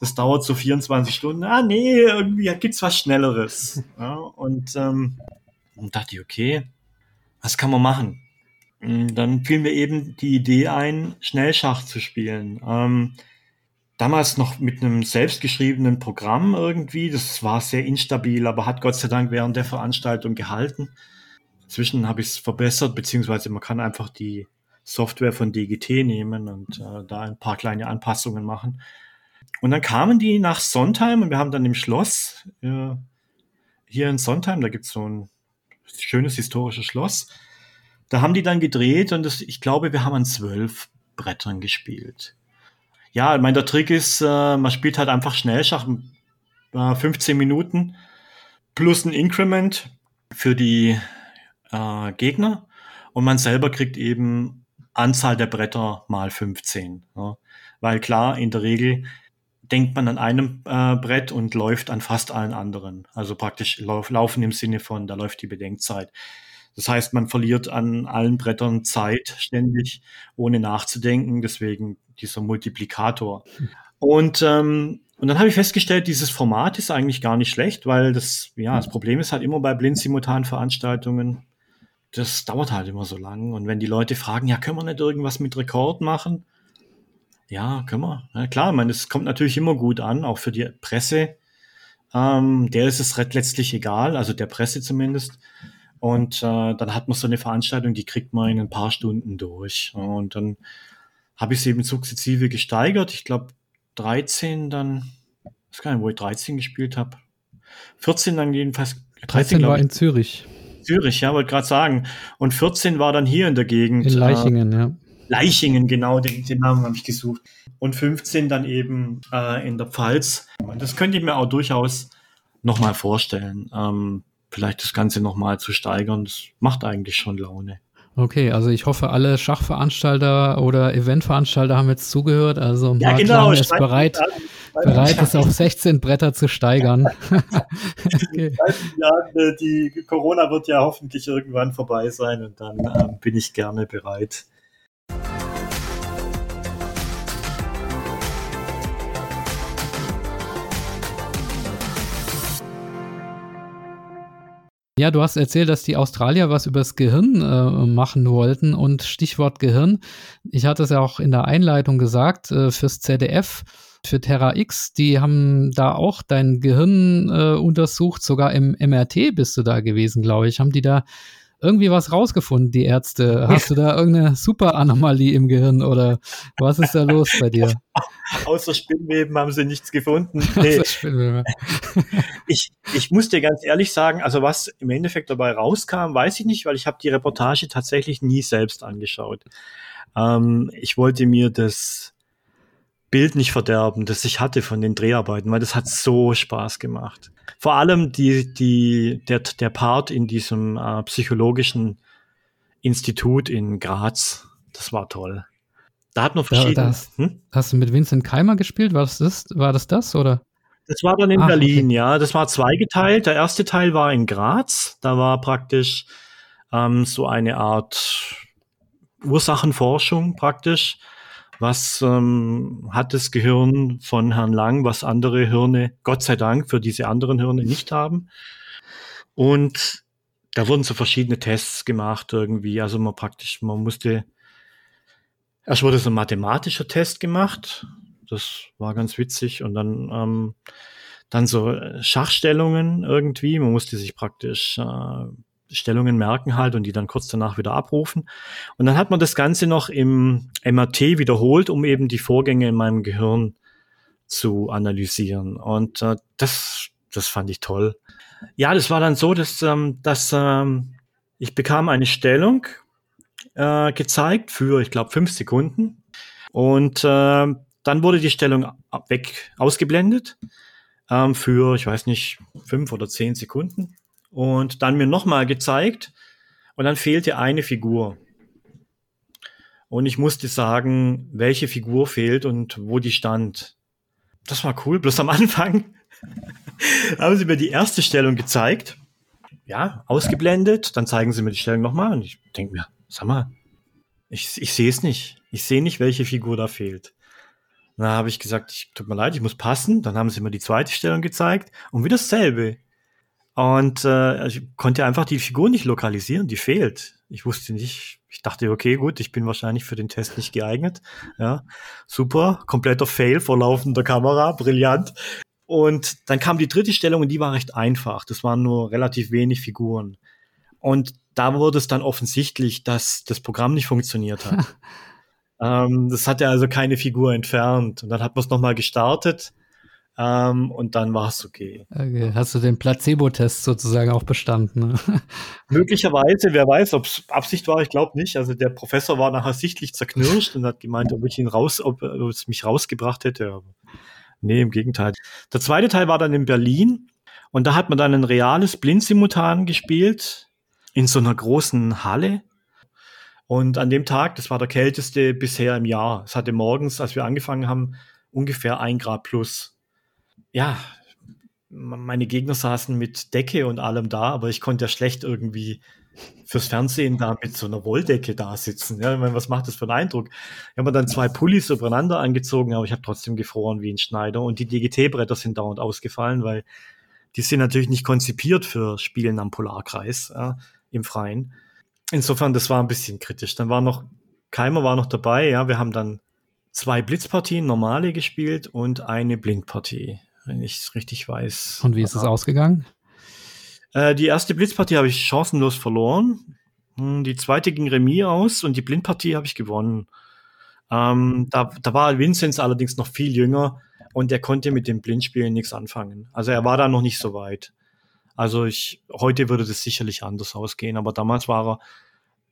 das dauert so 24 Stunden. Ah, nee, irgendwie gibt's was Schnelleres. Ja, und, ähm, und dachte ich, okay, was kann man machen? Und dann fiel mir eben die Idee ein, Schnellschach zu spielen. Ähm, damals noch mit einem selbstgeschriebenen Programm irgendwie. Das war sehr instabil, aber hat Gott sei Dank während der Veranstaltung gehalten. Inzwischen habe ich es verbessert, beziehungsweise man kann einfach die Software von DGT nehmen und äh, da ein paar kleine Anpassungen machen. Und dann kamen die nach Sondheim und wir haben dann im Schloss, äh, hier in Sondheim, da gibt's so ein schönes historisches Schloss, da haben die dann gedreht und das, ich glaube, wir haben an zwölf Brettern gespielt. Ja, ich meine, der Trick ist, äh, man spielt halt einfach Schnellschach, äh, 15 Minuten plus ein Increment für die äh, Gegner und man selber kriegt eben Anzahl der Bretter mal 15. Ja. Weil klar, in der Regel denkt man an einem äh, Brett und läuft an fast allen anderen. Also praktisch lauf, laufen im Sinne von, da läuft die Bedenkzeit. Das heißt, man verliert an allen Brettern Zeit ständig, ohne nachzudenken. Deswegen dieser Multiplikator. Und, ähm, und dann habe ich festgestellt, dieses Format ist eigentlich gar nicht schlecht, weil das, ja, das Problem ist halt immer bei Blind-Simultan-Veranstaltungen, das dauert halt immer so lang. Und wenn die Leute fragen, ja, können wir nicht irgendwas mit Rekord machen? Ja, können wir. Ja, klar, ich meine, es kommt natürlich immer gut an, auch für die Presse. Ähm, der ist es letztlich egal, also der Presse zumindest. Und äh, dann hat man so eine Veranstaltung, die kriegt man in ein paar Stunden durch. Und dann habe ich es eben sukzessive gesteigert. Ich glaube, 13 dann, ich weiß gar nicht, wo ich 13 gespielt habe. 14 dann jedenfalls. 13, 13 war in Zürich. Zürich, ja, wollte gerade sagen. Und 14 war dann hier in der Gegend. In Leichingen, äh, ja. Leichingen, genau, den, den Namen habe ich gesucht. Und 15 dann eben äh, in der Pfalz. Das könnte ich mir auch durchaus nochmal vorstellen. Ähm, vielleicht das Ganze nochmal zu steigern. Das macht eigentlich schon Laune. Okay, also ich hoffe, alle Schachveranstalter oder Eventveranstalter haben jetzt zugehört. Also ja, Mark genau, ist bereit, bereit ist auf 16 Bretter zu steigern. okay. ja, äh, die Corona wird ja hoffentlich irgendwann vorbei sein und dann ähm, bin ich gerne bereit. Ja, du hast erzählt, dass die Australier was übers Gehirn äh, machen wollten und Stichwort Gehirn. Ich hatte es ja auch in der Einleitung gesagt, äh, fürs ZDF, für Terra X, die haben da auch dein Gehirn äh, untersucht, sogar im MRT bist du da gewesen, glaube ich. Haben die da irgendwie was rausgefunden, die Ärzte. Hast du da irgendeine Superanomalie im Gehirn oder was ist da los bei dir? Außer Spinnweben haben sie nichts gefunden. Nee. ich, ich muss dir ganz ehrlich sagen, also was im Endeffekt dabei rauskam, weiß ich nicht, weil ich habe die Reportage tatsächlich nie selbst angeschaut. Ähm, ich wollte mir das Bild nicht verderben, das ich hatte von den Dreharbeiten, weil das hat so Spaß gemacht. Vor allem die, die, der, der Part in diesem äh, psychologischen Institut in Graz, das war toll. Da hat noch verschiedene. Da, das, hm? Hast du mit Vincent Keimer gespielt? War das das, war das, das oder? Das war dann in Ach, Berlin, okay. ja. Das war zweigeteilt. Der erste Teil war in Graz. Da war praktisch ähm, so eine Art Ursachenforschung praktisch. Was ähm, hat das Gehirn von Herrn Lang, was andere Hirne, Gott sei Dank, für diese anderen Hirne nicht haben. Und da wurden so verschiedene Tests gemacht irgendwie. Also man praktisch, man musste, erst wurde so ein mathematischer Test gemacht. Das war ganz witzig. Und dann, ähm, dann so Schachstellungen irgendwie. Man musste sich praktisch äh, Stellungen merken halt und die dann kurz danach wieder abrufen. Und dann hat man das Ganze noch im MRT wiederholt, um eben die Vorgänge in meinem Gehirn zu analysieren. Und äh, das, das fand ich toll. Ja, das war dann so, dass, ähm, dass ähm, ich bekam eine Stellung äh, gezeigt für, ich glaube, fünf Sekunden. Und äh, dann wurde die Stellung weg ausgeblendet ähm, für, ich weiß nicht, fünf oder zehn Sekunden und dann mir nochmal gezeigt und dann fehlte eine Figur. Und ich musste sagen, welche Figur fehlt und wo die stand. Das war cool. Bloß am Anfang haben sie mir die erste Stellung gezeigt. Ja, ausgeblendet. Dann zeigen sie mir die Stellung nochmal. Und ich denke mir, sag mal, ich, ich sehe es nicht. Ich sehe nicht, welche Figur da fehlt. Dann habe ich gesagt, ich, tut mir leid, ich muss passen. Dann haben sie mir die zweite Stellung gezeigt. Und wieder dasselbe. Und äh, ich konnte einfach die Figur nicht lokalisieren, die fehlt. Ich wusste nicht, ich dachte, okay, gut, ich bin wahrscheinlich für den Test nicht geeignet. Ja, super, kompletter Fail vor laufender Kamera, brillant. Und dann kam die dritte Stellung und die war recht einfach. Das waren nur relativ wenig Figuren. Und da wurde es dann offensichtlich, dass das Programm nicht funktioniert hat. ähm, das hatte also keine Figur entfernt. Und dann hat man es nochmal gestartet ähm, und dann war es okay. okay. Hast du den Placebo-Test sozusagen auch bestanden? Ne? Möglicherweise, wer weiß, ob es Absicht war, ich glaube nicht. Also der Professor war nachher sichtlich zerknirscht und hat gemeint, ob ich ihn raus, ob, ob es mich rausgebracht hätte. Aber nee, im Gegenteil. Der zweite Teil war dann in Berlin und da hat man dann ein reales Blindsimultan gespielt in so einer großen Halle. Und an dem Tag, das war der kälteste bisher im Jahr. Es hatte morgens, als wir angefangen haben, ungefähr ein Grad plus ja, meine Gegner saßen mit Decke und allem da, aber ich konnte ja schlecht irgendwie fürs Fernsehen da mit so einer Wolldecke da sitzen. Ja, ich meine, was macht das für einen Eindruck? Ich habe mir dann zwei Pullis übereinander angezogen, aber ich habe trotzdem gefroren wie ein Schneider und die DGT-Bretter sind dauernd ausgefallen, weil die sind natürlich nicht konzipiert für Spielen am Polarkreis ja, im Freien. Insofern, das war ein bisschen kritisch. Dann war noch, Keimer war noch dabei, ja, wir haben dann zwei Blitzpartien normale gespielt und eine Blindpartie wenn ich es richtig weiß. Und wie ist es ausgegangen? Äh, die erste Blitzpartie habe ich chancenlos verloren. Hm, die zweite ging Remis aus und die Blindpartie habe ich gewonnen. Ähm, da, da war Vinzenz allerdings noch viel jünger und er konnte mit dem Blindspielen nichts anfangen. Also er war da noch nicht so weit. Also ich, heute würde das sicherlich anders ausgehen, aber damals war er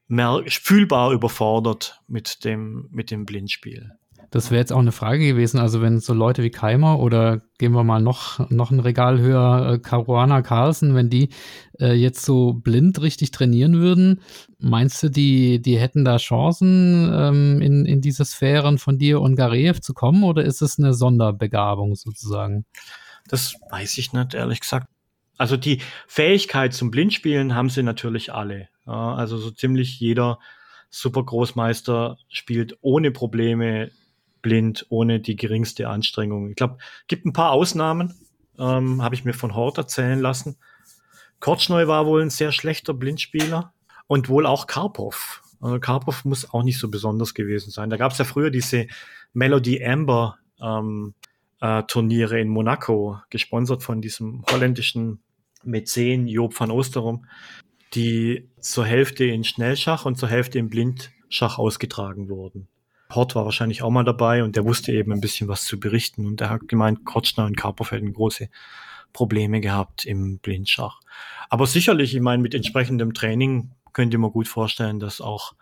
mehr, fühlbar überfordert mit dem, mit dem Blindspiel. Das wäre jetzt auch eine Frage gewesen. Also wenn so Leute wie Keimer oder gehen wir mal noch, noch ein Regal höher, äh, Caruana Carlsen, wenn die äh, jetzt so blind richtig trainieren würden, meinst du, die, die hätten da Chancen, ähm, in, in diese Sphären von dir und Gareev zu kommen oder ist es eine Sonderbegabung sozusagen? Das weiß ich nicht, ehrlich gesagt. Also die Fähigkeit zum Blindspielen haben sie natürlich alle. Ja, also so ziemlich jeder Supergroßmeister spielt ohne Probleme blind, ohne die geringste Anstrengung. Ich glaube, gibt ein paar Ausnahmen, ähm, habe ich mir von Hort erzählen lassen. Kortschneu war wohl ein sehr schlechter Blindspieler und wohl auch Karpov. Also Karpov muss auch nicht so besonders gewesen sein. Da gab es ja früher diese Melody Amber ähm, äh, Turniere in Monaco, gesponsert von diesem holländischen Mäzen Job van Osterom. die zur Hälfte in Schnellschach und zur Hälfte in Blindschach ausgetragen wurden. Hort war wahrscheinlich auch mal dabei und der wusste eben ein bisschen was zu berichten und er hat gemeint, Kortschner und Karpov hätten große Probleme gehabt im Blindschach. Aber sicherlich, ich meine, mit entsprechendem Training könnte man gut vorstellen, dass auch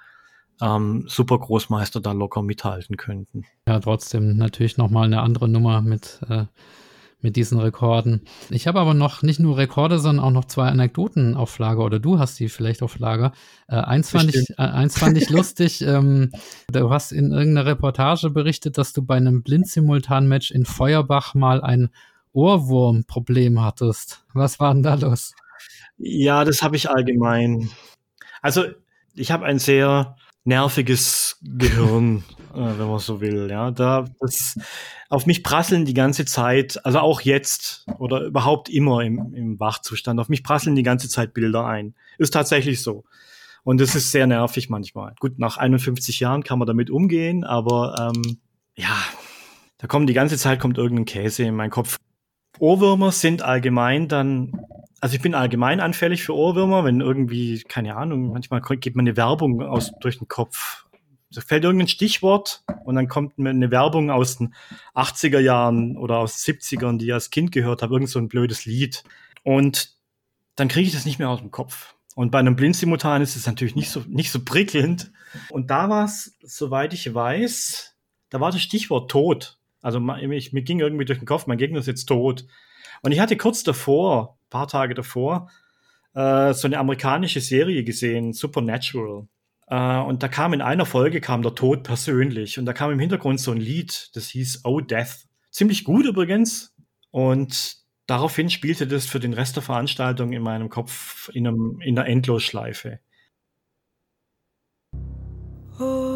ähm, Supergroßmeister da locker mithalten könnten. Ja, trotzdem natürlich nochmal eine andere Nummer mit, äh, mit diesen Rekorden. Ich habe aber noch nicht nur Rekorde, sondern auch noch zwei Anekdoten auf Lager oder du hast die vielleicht auf Lager. Äh, eins, fand ich, äh, eins fand ich lustig. Ähm, du hast in irgendeiner Reportage berichtet, dass du bei einem Blindsimultan-Match in Feuerbach mal ein Ohrwurmproblem hattest. Was war denn da los? Ja, das habe ich allgemein. Also ich habe ein sehr nerviges Gehirn, äh, wenn man so will. Ja, da das auf mich prasseln die ganze Zeit, also auch jetzt oder überhaupt immer im, im Wachzustand. Auf mich prasseln die ganze Zeit Bilder ein. Ist tatsächlich so. Und es ist sehr nervig manchmal. Gut, nach 51 Jahren kann man damit umgehen, aber ähm, ja, da kommt die ganze Zeit kommt irgendein Käse in meinen Kopf. Ohrwürmer sind allgemein dann also ich bin allgemein anfällig für Ohrwürmer, wenn irgendwie, keine Ahnung, manchmal geht mir eine Werbung aus durch den Kopf. Da fällt irgendein Stichwort und dann kommt mir eine Werbung aus den 80er Jahren oder aus 70ern, die ich als Kind gehört habe, irgend so ein blödes Lied. Und dann kriege ich das nicht mehr aus dem Kopf. Und bei einem Blindsimultan ist es natürlich nicht so, nicht so prickelnd. Und da war es, soweit ich weiß, da war das Stichwort tot. Also ich, mir ging irgendwie durch den Kopf, mein Gegner ist jetzt tot. Und ich hatte kurz davor, paar Tage davor, äh, so eine amerikanische Serie gesehen, Supernatural. Äh, und da kam in einer Folge kam der Tod persönlich und da kam im Hintergrund so ein Lied, das hieß Oh Death. Ziemlich gut übrigens. Und daraufhin spielte das für den Rest der Veranstaltung in meinem Kopf in, einem, in einer Endlosschleife. Oh,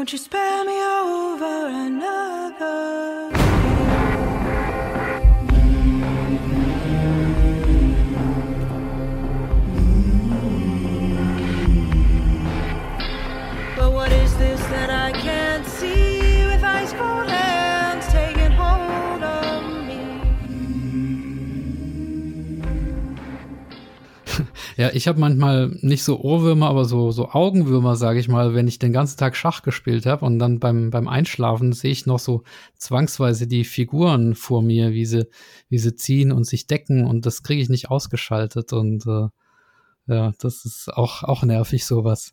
Won't you spare me over another? Ja, ich habe manchmal nicht so Ohrwürmer, aber so, so Augenwürmer, sage ich mal, wenn ich den ganzen Tag Schach gespielt habe und dann beim, beim Einschlafen sehe ich noch so zwangsweise die Figuren vor mir, wie sie, wie sie ziehen und sich decken und das kriege ich nicht ausgeschaltet und äh, ja, das ist auch, auch nervig, sowas.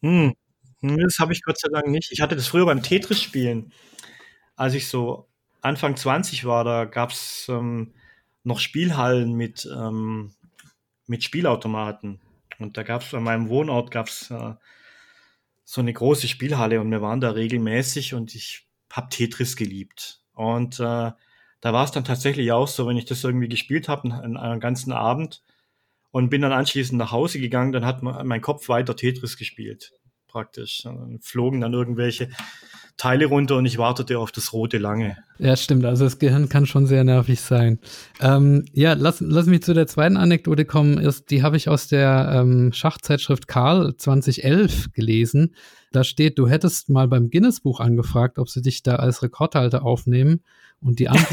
Hm. hm das habe ich Gott sei Dank nicht. Ich hatte das früher beim Tetris-Spielen. Als ich so Anfang 20 war, da gab es ähm, noch Spielhallen mit ähm, mit Spielautomaten. Und da gab es an meinem Wohnort gab's äh, so eine große Spielhalle und wir waren da regelmäßig und ich habe Tetris geliebt. Und äh, da war es dann tatsächlich auch so, wenn ich das irgendwie gespielt habe, einen, einen ganzen Abend und bin dann anschließend nach Hause gegangen, dann hat mein Kopf weiter Tetris gespielt, praktisch. Dann flogen dann irgendwelche Teile runter und ich wartete auf das rote lange. Ja, stimmt. Also das Gehirn kann schon sehr nervig sein. Ähm, ja, lass, lass mich zu der zweiten Anekdote kommen. Ist, die habe ich aus der ähm, Schachzeitschrift Karl 2011 gelesen. Da steht, du hättest mal beim Guinness-Buch angefragt, ob sie dich da als Rekordhalter aufnehmen. Und die, Ant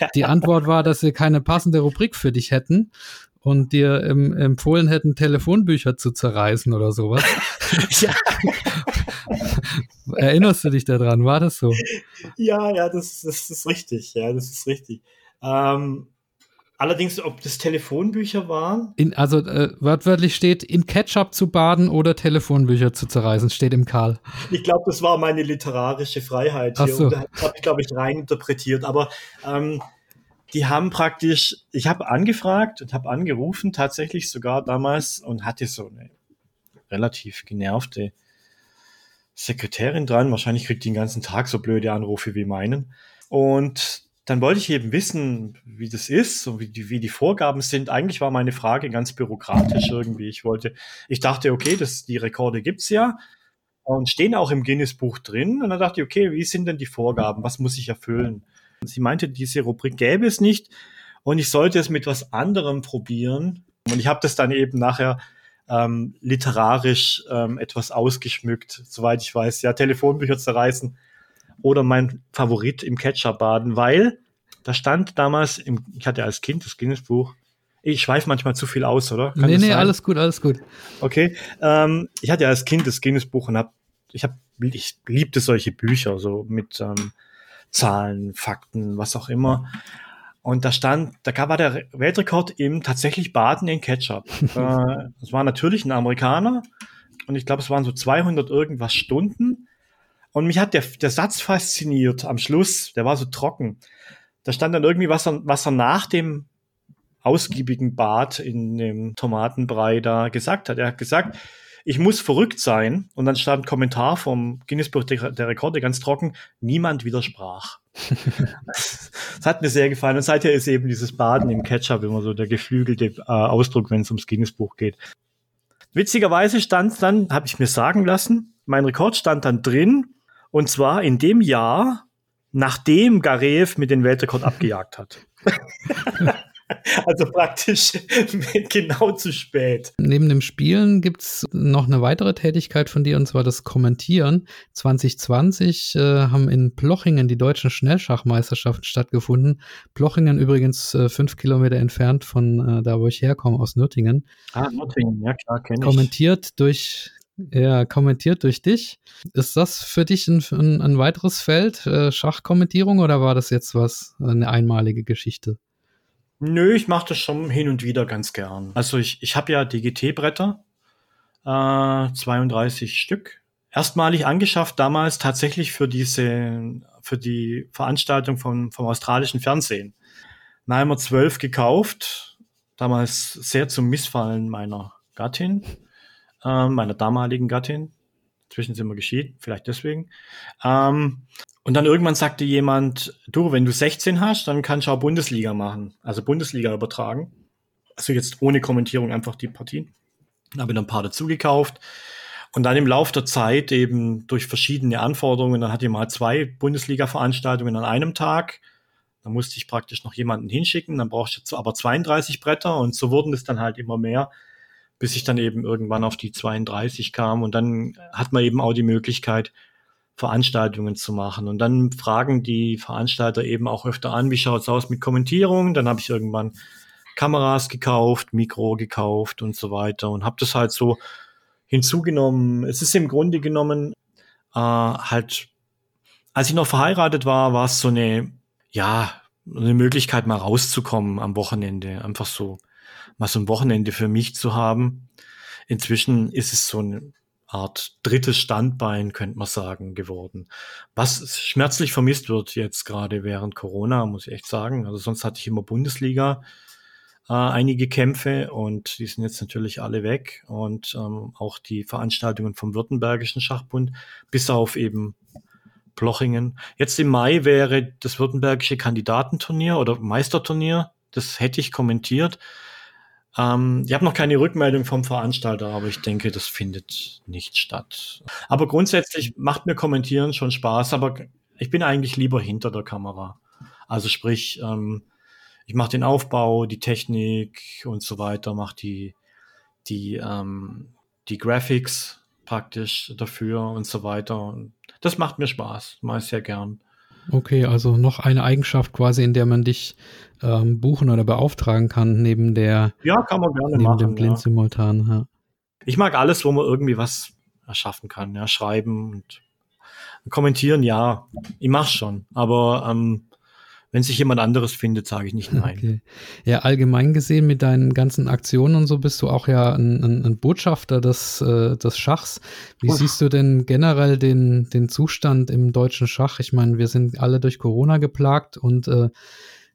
ja. die Antwort war, dass sie keine passende Rubrik für dich hätten und dir ähm, empfohlen hätten, Telefonbücher zu zerreißen oder sowas. ja. Erinnerst du dich daran? War das so? Ja, ja, das, das ist richtig. Ja, das ist richtig. Ähm, allerdings, ob das Telefonbücher waren? In, also äh, wortwörtlich steht, in Ketchup zu baden oder Telefonbücher zu zerreißen, steht im Karl. Ich glaube, das war meine literarische Freiheit hier. Ach so. Und da habe ich, glaube ich, rein interpretiert. Aber ähm, die haben praktisch, ich habe angefragt und habe angerufen, tatsächlich sogar damals und hatte so eine relativ genervte Sekretärin dran. Wahrscheinlich kriegt die den ganzen Tag so blöde Anrufe wie meinen. Und dann wollte ich eben wissen, wie das ist und wie die, wie die Vorgaben sind. Eigentlich war meine Frage ganz bürokratisch irgendwie. Ich wollte, ich dachte, okay, das, die Rekorde gibt's ja und stehen auch im Guinness-Buch drin. Und dann dachte ich, okay, wie sind denn die Vorgaben? Was muss ich erfüllen? Sie meinte, diese Rubrik gäbe es nicht und ich sollte es mit was anderem probieren. Und ich habe das dann eben nachher ähm, literarisch ähm, etwas ausgeschmückt, soweit ich weiß. Ja, Telefonbücher zerreißen oder mein Favorit im Ketchup baden, weil da stand damals, im, ich hatte als Kind das Guinness-Buch, ich schweife manchmal zu viel aus, oder? Kann nee, nee, sein? alles gut, alles gut. Okay. Ähm, ich hatte ja als Kind das Guinness-Buch und hab, ich hab, ich liebte solche Bücher, so mit ähm, Zahlen, Fakten, was auch immer. Und da stand, da gab war der Weltrekord im tatsächlich Baden in Ketchup. äh, das war natürlich ein Amerikaner und ich glaube, es waren so 200 irgendwas Stunden. Und mich hat der, der Satz fasziniert am Schluss, der war so trocken. Da stand dann irgendwie, was er, was er nach dem ausgiebigen Bad in dem Tomatenbrei da gesagt hat. Er hat gesagt, ich muss verrückt sein. Und dann stand ein Kommentar vom Guinness Buch der Rekorde ganz trocken, niemand widersprach. das hat mir sehr gefallen. Und seither ist eben dieses Baden im Ketchup immer so der geflügelte äh, Ausdruck, wenn es ums Guinness Buch geht. Witzigerweise stand dann, habe ich mir sagen lassen, mein Rekord stand dann drin, und zwar in dem Jahr, nachdem Gareev mit den Weltrekord abgejagt hat. Also praktisch genau zu spät. Neben dem Spielen gibt es noch eine weitere Tätigkeit von dir, und zwar das Kommentieren. 2020 äh, haben in Plochingen die deutschen Schnellschachmeisterschaften stattgefunden. Plochingen übrigens äh, fünf Kilometer entfernt von äh, da, wo ich herkomme, aus Nürtingen. Ah, Nürtingen, ja klar, kenne ich. Kommentiert durch ja, kommentiert durch dich. Ist das für dich ein, ein, ein weiteres Feld, äh, Schachkommentierung, oder war das jetzt was, eine einmalige Geschichte? Nö, ich mache das schon hin und wieder ganz gern. Also ich, ich habe ja DGT-Bretter, äh, 32 Stück. Erstmalig angeschafft damals tatsächlich für diese, für die Veranstaltung vom, vom australischen Fernsehen. Na, wir zwölf gekauft, damals sehr zum Missfallen meiner Gattin, äh, meiner damaligen Gattin. Inzwischen sind wir geschieden, vielleicht deswegen. Ähm, und dann irgendwann sagte jemand, du, wenn du 16 hast, dann kannst du auch Bundesliga machen. Also Bundesliga übertragen. Also jetzt ohne Kommentierung einfach die Partien. Dann habe ich ein paar dazu gekauft. Und dann im Laufe der Zeit eben durch verschiedene Anforderungen, dann hatte ich mal zwei Bundesliga-Veranstaltungen an einem Tag. Da musste ich praktisch noch jemanden hinschicken. Dann brauchte ich aber 32 Bretter und so wurden es dann halt immer mehr, bis ich dann eben irgendwann auf die 32 kam. Und dann hat man eben auch die Möglichkeit, Veranstaltungen zu machen. Und dann fragen die Veranstalter eben auch öfter an, wie schaut's aus mit Kommentierung. Dann habe ich irgendwann Kameras gekauft, Mikro gekauft und so weiter und habe das halt so hinzugenommen. Es ist im Grunde genommen äh, halt, als ich noch verheiratet war, war es so eine, ja, eine Möglichkeit mal rauszukommen am Wochenende, einfach so mal so ein Wochenende für mich zu haben. Inzwischen ist es so ein Art drittes Standbein, könnte man sagen, geworden. Was schmerzlich vermisst wird jetzt gerade während Corona, muss ich echt sagen. Also sonst hatte ich immer Bundesliga äh, einige Kämpfe und die sind jetzt natürlich alle weg und ähm, auch die Veranstaltungen vom Württembergischen Schachbund, bis auf eben Plochingen. Jetzt im Mai wäre das Württembergische Kandidatenturnier oder Meisterturnier. Das hätte ich kommentiert. Ähm, ich habe noch keine Rückmeldung vom Veranstalter, aber ich denke, das findet nicht statt. Aber grundsätzlich macht mir Kommentieren schon Spaß, aber ich bin eigentlich lieber hinter der Kamera. Also sprich, ähm, ich mache den Aufbau, die Technik und so weiter, mache die, die, ähm, die Graphics praktisch dafür und so weiter. Das macht mir Spaß, mache ich sehr gern. Okay, also noch eine Eigenschaft quasi, in der man dich ähm, buchen oder beauftragen kann, neben der ja, kann man gerne neben machen, dem Blindsimultan. Ja. Ich mag alles, wo man irgendwie was erschaffen kann, ja, schreiben und kommentieren, ja, ich mach's schon, aber ähm, wenn sich jemand anderes findet, sage ich nicht nein. Okay. Ja, allgemein gesehen mit deinen ganzen Aktionen und so bist du auch ja ein, ein, ein Botschafter des, äh, des Schachs. Wie Uff. siehst du denn generell den, den Zustand im deutschen Schach? Ich meine, wir sind alle durch Corona geplagt und äh,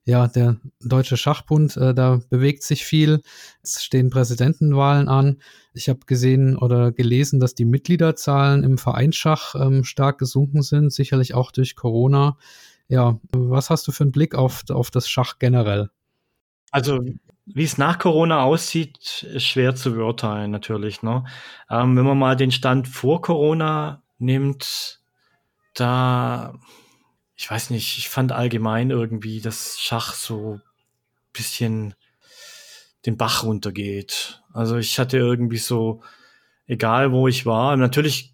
ja, der Deutsche Schachbund, äh, da bewegt sich viel. Es stehen Präsidentenwahlen an. Ich habe gesehen oder gelesen, dass die Mitgliederzahlen im Vereinsschach ähm, stark gesunken sind, sicherlich auch durch Corona. Ja, was hast du für einen Blick auf, auf das Schach generell? Also, wie es nach Corona aussieht, ist schwer zu beurteilen, natürlich. Ne? Ähm, wenn man mal den Stand vor Corona nimmt, da ich weiß nicht, ich fand allgemein irgendwie, dass Schach so bisschen den Bach runtergeht. Also ich hatte irgendwie so, egal wo ich war, natürlich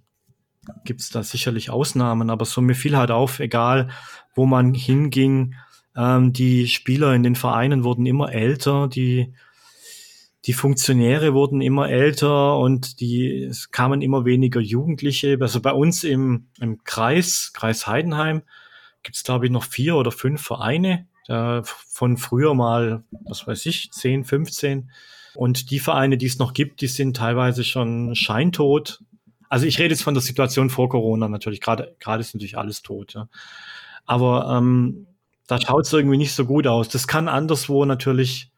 gibt's da sicherlich Ausnahmen, aber so mir fiel halt auf, egal wo man hinging, ähm, die Spieler in den Vereinen wurden immer älter, die die Funktionäre wurden immer älter und die, es kamen immer weniger Jugendliche. Also bei uns im, im Kreis, Kreis Heidenheim, gibt es, glaube ich, noch vier oder fünf Vereine. Äh, von früher mal, was weiß ich, 10, 15. Und die Vereine, die es noch gibt, die sind teilweise schon scheintot. Also ich rede jetzt von der Situation vor Corona natürlich. Gerade gerade ist natürlich alles tot. Ja. Aber ähm, da schaut es irgendwie nicht so gut aus. Das kann anderswo natürlich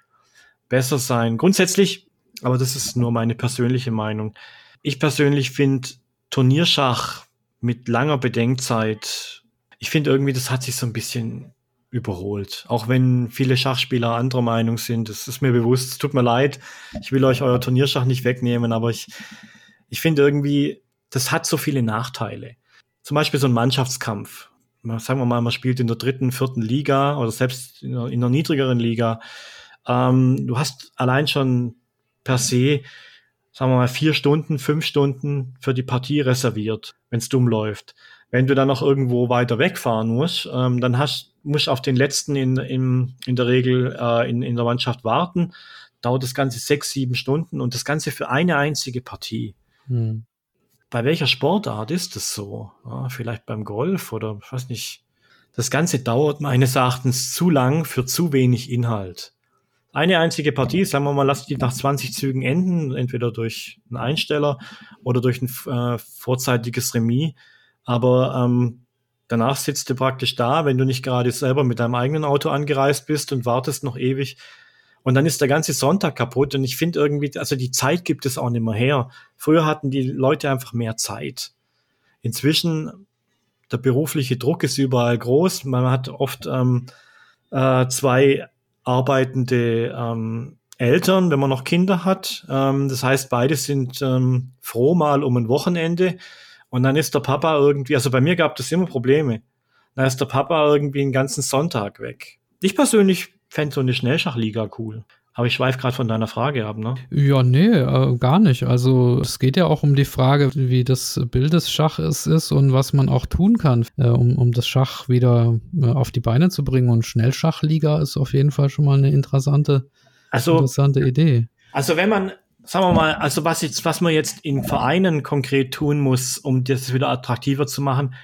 besser sein. Grundsätzlich, aber das ist nur meine persönliche Meinung. Ich persönlich finde Turnierschach mit langer Bedenkzeit, ich finde irgendwie, das hat sich so ein bisschen überholt. Auch wenn viele Schachspieler anderer Meinung sind, das ist mir bewusst. Es tut mir leid. Ich will euch euer Turnierschach nicht wegnehmen, aber ich, ich finde irgendwie, das hat so viele Nachteile. Zum Beispiel so ein Mannschaftskampf. Sagen wir mal, man spielt in der dritten, vierten Liga oder selbst in einer, in einer niedrigeren Liga ähm, du hast allein schon per se, sagen wir mal, vier Stunden, fünf Stunden für die Partie reserviert, wenn es dumm läuft. Wenn du dann noch irgendwo weiter wegfahren musst, ähm, dann hast, musst auf den letzten in, in, in der Regel äh, in, in der Mannschaft warten. Dauert das Ganze sechs, sieben Stunden und das Ganze für eine einzige Partie. Hm. Bei welcher Sportart ist das so? Ja, vielleicht beim Golf oder ich weiß nicht. Das Ganze dauert meines Erachtens zu lang für zu wenig Inhalt eine einzige Partie, sagen wir mal, lass die nach 20 Zügen enden, entweder durch einen Einsteller oder durch ein äh, vorzeitiges Remis. Aber ähm, danach sitzt du praktisch da, wenn du nicht gerade selber mit deinem eigenen Auto angereist bist und wartest noch ewig. Und dann ist der ganze Sonntag kaputt. Und ich finde irgendwie, also die Zeit gibt es auch nicht mehr her. Früher hatten die Leute einfach mehr Zeit. Inzwischen, der berufliche Druck ist überall groß. Man hat oft ähm, äh, zwei arbeitende ähm, Eltern, wenn man noch Kinder hat. Ähm, das heißt, beide sind ähm, froh mal um ein Wochenende. Und dann ist der Papa irgendwie, also bei mir gab es immer Probleme. Dann ist der Papa irgendwie einen ganzen Sonntag weg. Ich persönlich fände so eine Schnellschachliga cool. Aber ich schweife gerade von deiner Frage ab, ne? Ja, nee, äh, gar nicht. Also es geht ja auch um die Frage, wie das Bild des Schaches ist und was man auch tun kann, äh, um, um das Schach wieder äh, auf die Beine zu bringen. Und Schnellschachliga ist auf jeden Fall schon mal eine interessante, also, interessante Idee. Also wenn man, sagen wir mal, also was jetzt, was man jetzt in Vereinen konkret tun muss, um das wieder attraktiver zu machen,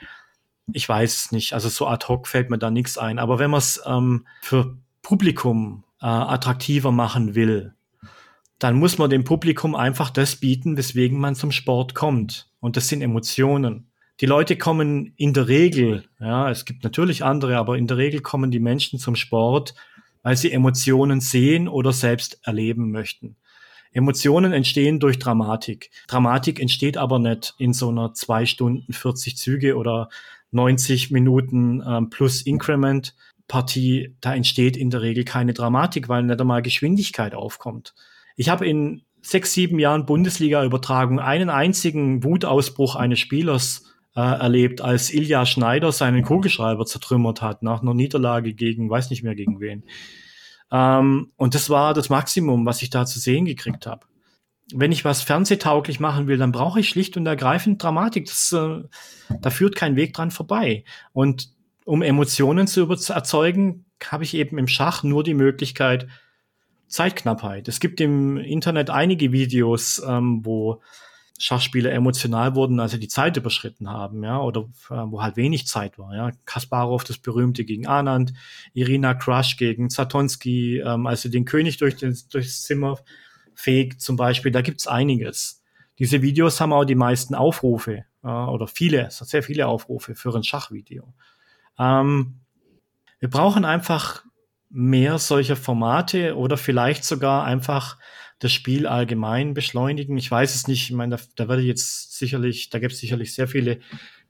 ich weiß es nicht. Also so ad hoc fällt mir da nichts ein. Aber wenn man es ähm, für Publikum äh, attraktiver machen will, dann muss man dem Publikum einfach das bieten, weswegen man zum Sport kommt. Und das sind Emotionen. Die Leute kommen in der Regel, ja, es gibt natürlich andere, aber in der Regel kommen die Menschen zum Sport, weil sie Emotionen sehen oder selbst erleben möchten. Emotionen entstehen durch Dramatik. Dramatik entsteht aber nicht in so einer zwei Stunden 40 Züge oder 90 Minuten ähm, plus Increment, Partie, da entsteht in der Regel keine Dramatik, weil nicht einmal Geschwindigkeit aufkommt. Ich habe in sechs, sieben Jahren Bundesliga-Übertragung einen einzigen Wutausbruch eines Spielers äh, erlebt, als Ilja Schneider seinen Kugelschreiber zertrümmert hat nach einer Niederlage gegen, weiß nicht mehr gegen wen. Ähm, und das war das Maximum, was ich da zu sehen gekriegt habe. Wenn ich was fernsehtauglich machen will, dann brauche ich schlicht und ergreifend Dramatik. Das, äh, da führt kein Weg dran vorbei. Und um Emotionen zu erzeugen, habe ich eben im Schach nur die Möglichkeit Zeitknappheit. Es gibt im Internet einige Videos, ähm, wo Schachspieler emotional wurden, als sie die Zeit überschritten haben, ja, oder äh, wo halt wenig Zeit war, ja. Kasparov, das berühmte gegen Anand, Irina Crush gegen Zatonski, ähm, als sie den König durch den, durchs Zimmer fegt, zum Beispiel, da gibt's einiges. Diese Videos haben auch die meisten Aufrufe, äh, oder viele, sehr viele Aufrufe für ein Schachvideo. Ähm, wir brauchen einfach mehr solcher Formate oder vielleicht sogar einfach das Spiel allgemein beschleunigen. Ich weiß es nicht. Ich meine, da, da werde jetzt sicherlich, da gibt es sicherlich sehr viele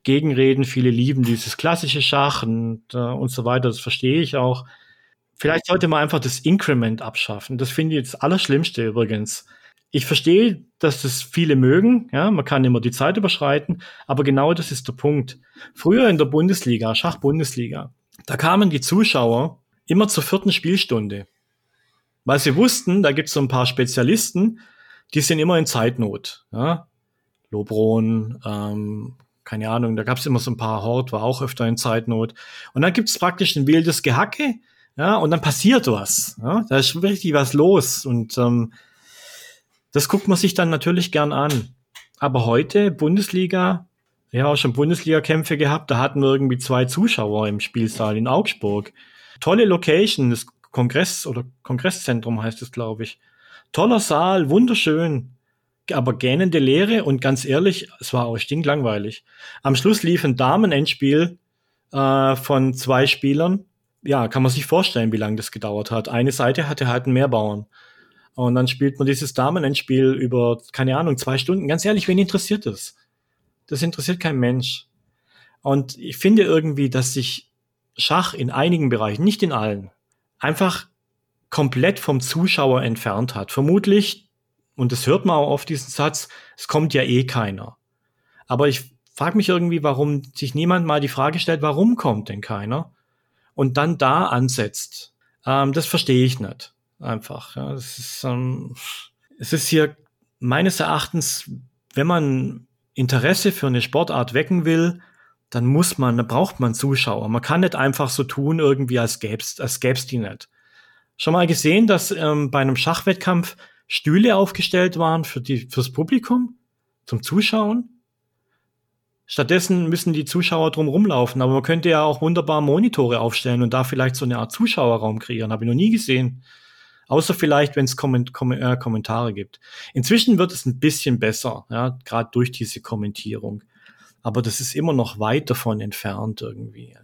Gegenreden. Viele lieben dieses klassische Schach und, äh, und so weiter. Das verstehe ich auch. Vielleicht sollte man einfach das Increment abschaffen. Das finde ich das Allerschlimmste übrigens. Ich verstehe, dass das viele mögen. Ja, man kann immer die Zeit überschreiten. Aber genau das ist der Punkt. Früher in der Bundesliga, Schachbundesliga, da kamen die Zuschauer immer zur vierten Spielstunde. Weil sie wussten, da gibt es so ein paar Spezialisten, die sind immer in Zeitnot. Ja? Lobron, ähm, keine Ahnung, da gab es immer so ein paar Hort, war auch öfter in Zeitnot. Und dann gibt es praktisch ein wildes Gehacke, ja, und dann passiert was. Ja? Da ist richtig was los. Und ähm, das guckt man sich dann natürlich gern an. Aber heute, Bundesliga, ja, auch schon Bundesliga-Kämpfe gehabt, da hatten wir irgendwie zwei Zuschauer im Spielsaal in Augsburg. Tolle Location, das Kongress- oder Kongresszentrum heißt es, glaube ich. Toller Saal, wunderschön, aber gähnende Leere und ganz ehrlich, es war auch stinklangweilig. Am Schluss lief ein Damen-Endspiel äh, von zwei Spielern. Ja, kann man sich vorstellen, wie lange das gedauert hat. Eine Seite hatte halt einen Mehrbauern. Und dann spielt man dieses Damen-Endspiel über, keine Ahnung, zwei Stunden. Ganz ehrlich, wen interessiert das? Das interessiert kein Mensch. Und ich finde irgendwie, dass sich Schach in einigen Bereichen, nicht in allen, einfach komplett vom Zuschauer entfernt hat. Vermutlich, und das hört man auch oft diesen Satz, es kommt ja eh keiner. Aber ich frage mich irgendwie, warum sich niemand mal die Frage stellt, warum kommt denn keiner? Und dann da ansetzt. Ähm, das verstehe ich nicht. Einfach. Ja, das ist, ähm, es ist hier meines Erachtens, wenn man Interesse für eine Sportart wecken will, dann muss man, dann braucht man Zuschauer. Man kann nicht einfach so tun, irgendwie als gäb's, als gäb's die nicht. Schon mal gesehen, dass ähm, bei einem Schachwettkampf Stühle aufgestellt waren für die, fürs Publikum, zum Zuschauen? Stattdessen müssen die Zuschauer drum rumlaufen, aber man könnte ja auch wunderbar Monitore aufstellen und da vielleicht so eine Art Zuschauerraum kreieren. Habe ich noch nie gesehen. Außer vielleicht, wenn es Komment Kom äh, Kommentare gibt. Inzwischen wird es ein bisschen besser, ja, gerade durch diese Kommentierung. Aber das ist immer noch weit davon entfernt irgendwie.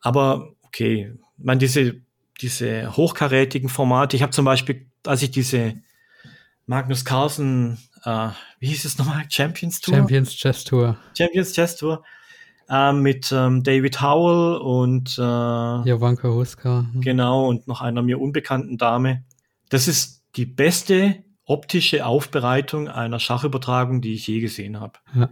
Aber okay, man diese diese hochkarätigen Formate. Ich habe zum Beispiel, als ich diese Magnus Carlsen, äh, wie hieß es nochmal, Champions Tour? Champions Chess Tour. Champions Chess Tour äh, mit ähm, David Howell und äh, Jovanka Huska. Genau, und noch einer mir unbekannten Dame. Das ist die beste optische Aufbereitung einer Schachübertragung, die ich je gesehen habe. Ja.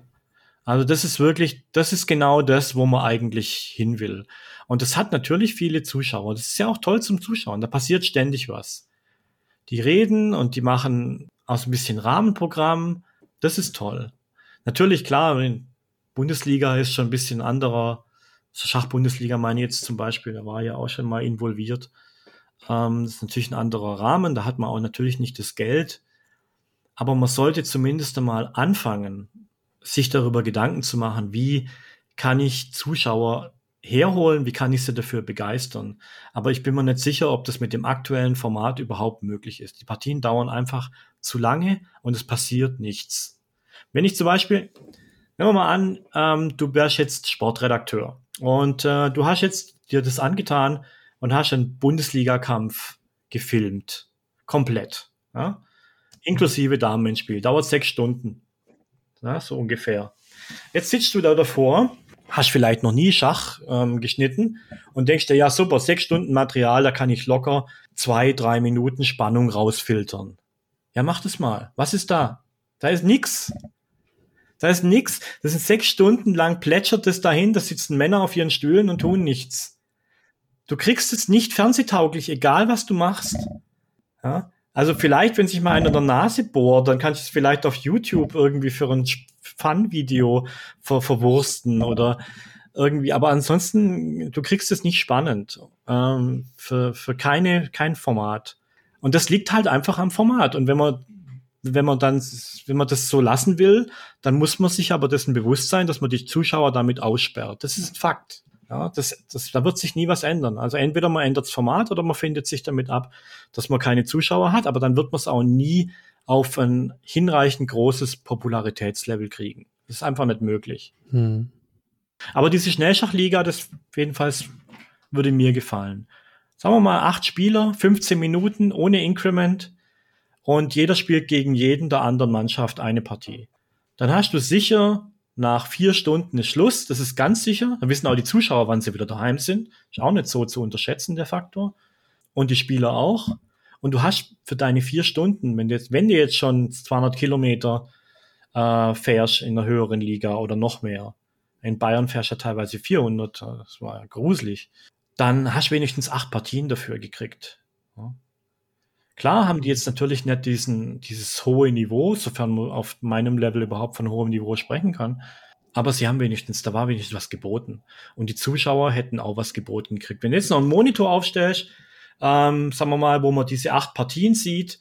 Also das ist wirklich, das ist genau das, wo man eigentlich hin will. Und das hat natürlich viele Zuschauer. Das ist ja auch toll zum Zuschauen. Da passiert ständig was. Die reden und die machen aus ein bisschen Rahmenprogramm. Das ist toll. Natürlich, klar, Bundesliga ist schon ein bisschen anderer. Schachbundesliga meine ich jetzt zum Beispiel, da war ja auch schon mal involviert. Ähm, das ist natürlich ein anderer Rahmen, da hat man auch natürlich nicht das Geld. Aber man sollte zumindest einmal anfangen, sich darüber Gedanken zu machen, wie kann ich Zuschauer herholen, wie kann ich sie dafür begeistern. Aber ich bin mir nicht sicher, ob das mit dem aktuellen Format überhaupt möglich ist. Die Partien dauern einfach zu lange und es passiert nichts. Wenn ich zum Beispiel, nehmen wir mal an, ähm, du wärst jetzt Sportredakteur und äh, du hast jetzt dir das angetan und hast einen Bundesliga-Kampf gefilmt. Komplett. Ja? Inklusive Damenspiel. Dauert sechs Stunden. Ja, so ungefähr. Jetzt sitzt du da davor hast vielleicht noch nie Schach ähm, geschnitten und denkst dir, ja super, sechs Stunden Material, da kann ich locker zwei, drei Minuten Spannung rausfiltern. Ja, mach das mal. Was ist da? Da ist nix. Da ist nix. Das sind sechs Stunden lang plätschert es dahin, da sitzen Männer auf ihren Stühlen und tun nichts. Du kriegst es nicht fernsehtauglich, egal was du machst. Ja? Also vielleicht, wenn sich mal einer der Nase bohrt, dann kannst du es vielleicht auf YouTube irgendwie für ein Fun-Video ver verwursten oder irgendwie, aber ansonsten, du kriegst es nicht spannend ähm, für, für keine, kein Format. Und das liegt halt einfach am Format. Und wenn man, wenn man dann, wenn man das so lassen will, dann muss man sich aber dessen bewusst sein, dass man die Zuschauer damit aussperrt. Das ist ein Fakt. Ja, das, das, da wird sich nie was ändern. Also entweder man ändert das Format oder man findet sich damit ab, dass man keine Zuschauer hat, aber dann wird man es auch nie auf ein hinreichend großes Popularitätslevel kriegen. Das ist einfach nicht möglich. Hm. Aber diese Schnellschachliga, das jedenfalls würde mir gefallen. Sagen wir mal acht Spieler, 15 Minuten ohne Increment und jeder spielt gegen jeden der anderen Mannschaft eine Partie. Dann hast du sicher nach vier Stunden ist Schluss, das ist ganz sicher. Dann wissen auch die Zuschauer, wann sie wieder daheim sind. Ist auch nicht so zu unterschätzen, der Faktor. Und die Spieler auch. Und du hast für deine vier Stunden, wenn du jetzt, wenn du jetzt schon 200 Kilometer äh, fährst in einer höheren Liga oder noch mehr, in Bayern fährst du ja teilweise 400, das war ja gruselig, dann hast du wenigstens acht Partien dafür gekriegt. Ja. Klar haben die jetzt natürlich nicht diesen, dieses hohe Niveau, sofern man auf meinem Level überhaupt von hohem Niveau sprechen kann. Aber sie haben wenigstens, da war wenigstens was geboten. Und die Zuschauer hätten auch was geboten gekriegt. Wenn du jetzt noch einen Monitor aufstellst, ähm, sagen wir mal, wo man diese acht Partien sieht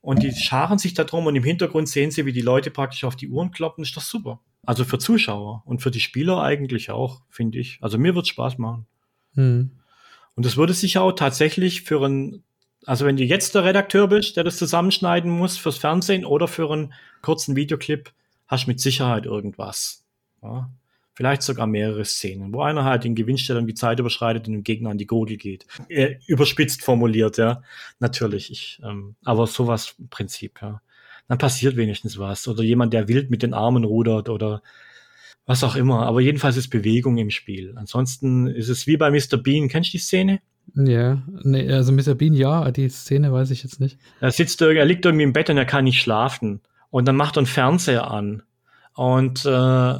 und die scharen sich da drum und im Hintergrund sehen sie, wie die Leute praktisch auf die Uhren kloppen, ist das super. Also für Zuschauer und für die Spieler eigentlich auch, finde ich. Also mir wird Spaß machen. Hm. Und das würde sich auch tatsächlich für ein, also wenn du jetzt der Redakteur bist, der das zusammenschneiden muss fürs Fernsehen oder für einen kurzen Videoclip, hast du mit Sicherheit irgendwas. Ja? Vielleicht sogar mehrere Szenen, wo einer halt in Gewinnstellung die Zeit überschreitet und dem Gegner an die Gurgel geht. Äh, überspitzt formuliert, ja. Natürlich. Ich, ähm, aber sowas im Prinzip, ja. Dann passiert wenigstens was. Oder jemand, der wild mit den Armen rudert oder was auch immer. Aber jedenfalls ist Bewegung im Spiel. Ansonsten ist es wie bei Mr. Bean. Kennst du die Szene? Ja, nee, also Mr. Bean ja, die Szene weiß ich jetzt nicht. Er sitzt, er liegt irgendwie im Bett und er kann nicht schlafen. Und dann macht er einen Fernseher an. Und äh,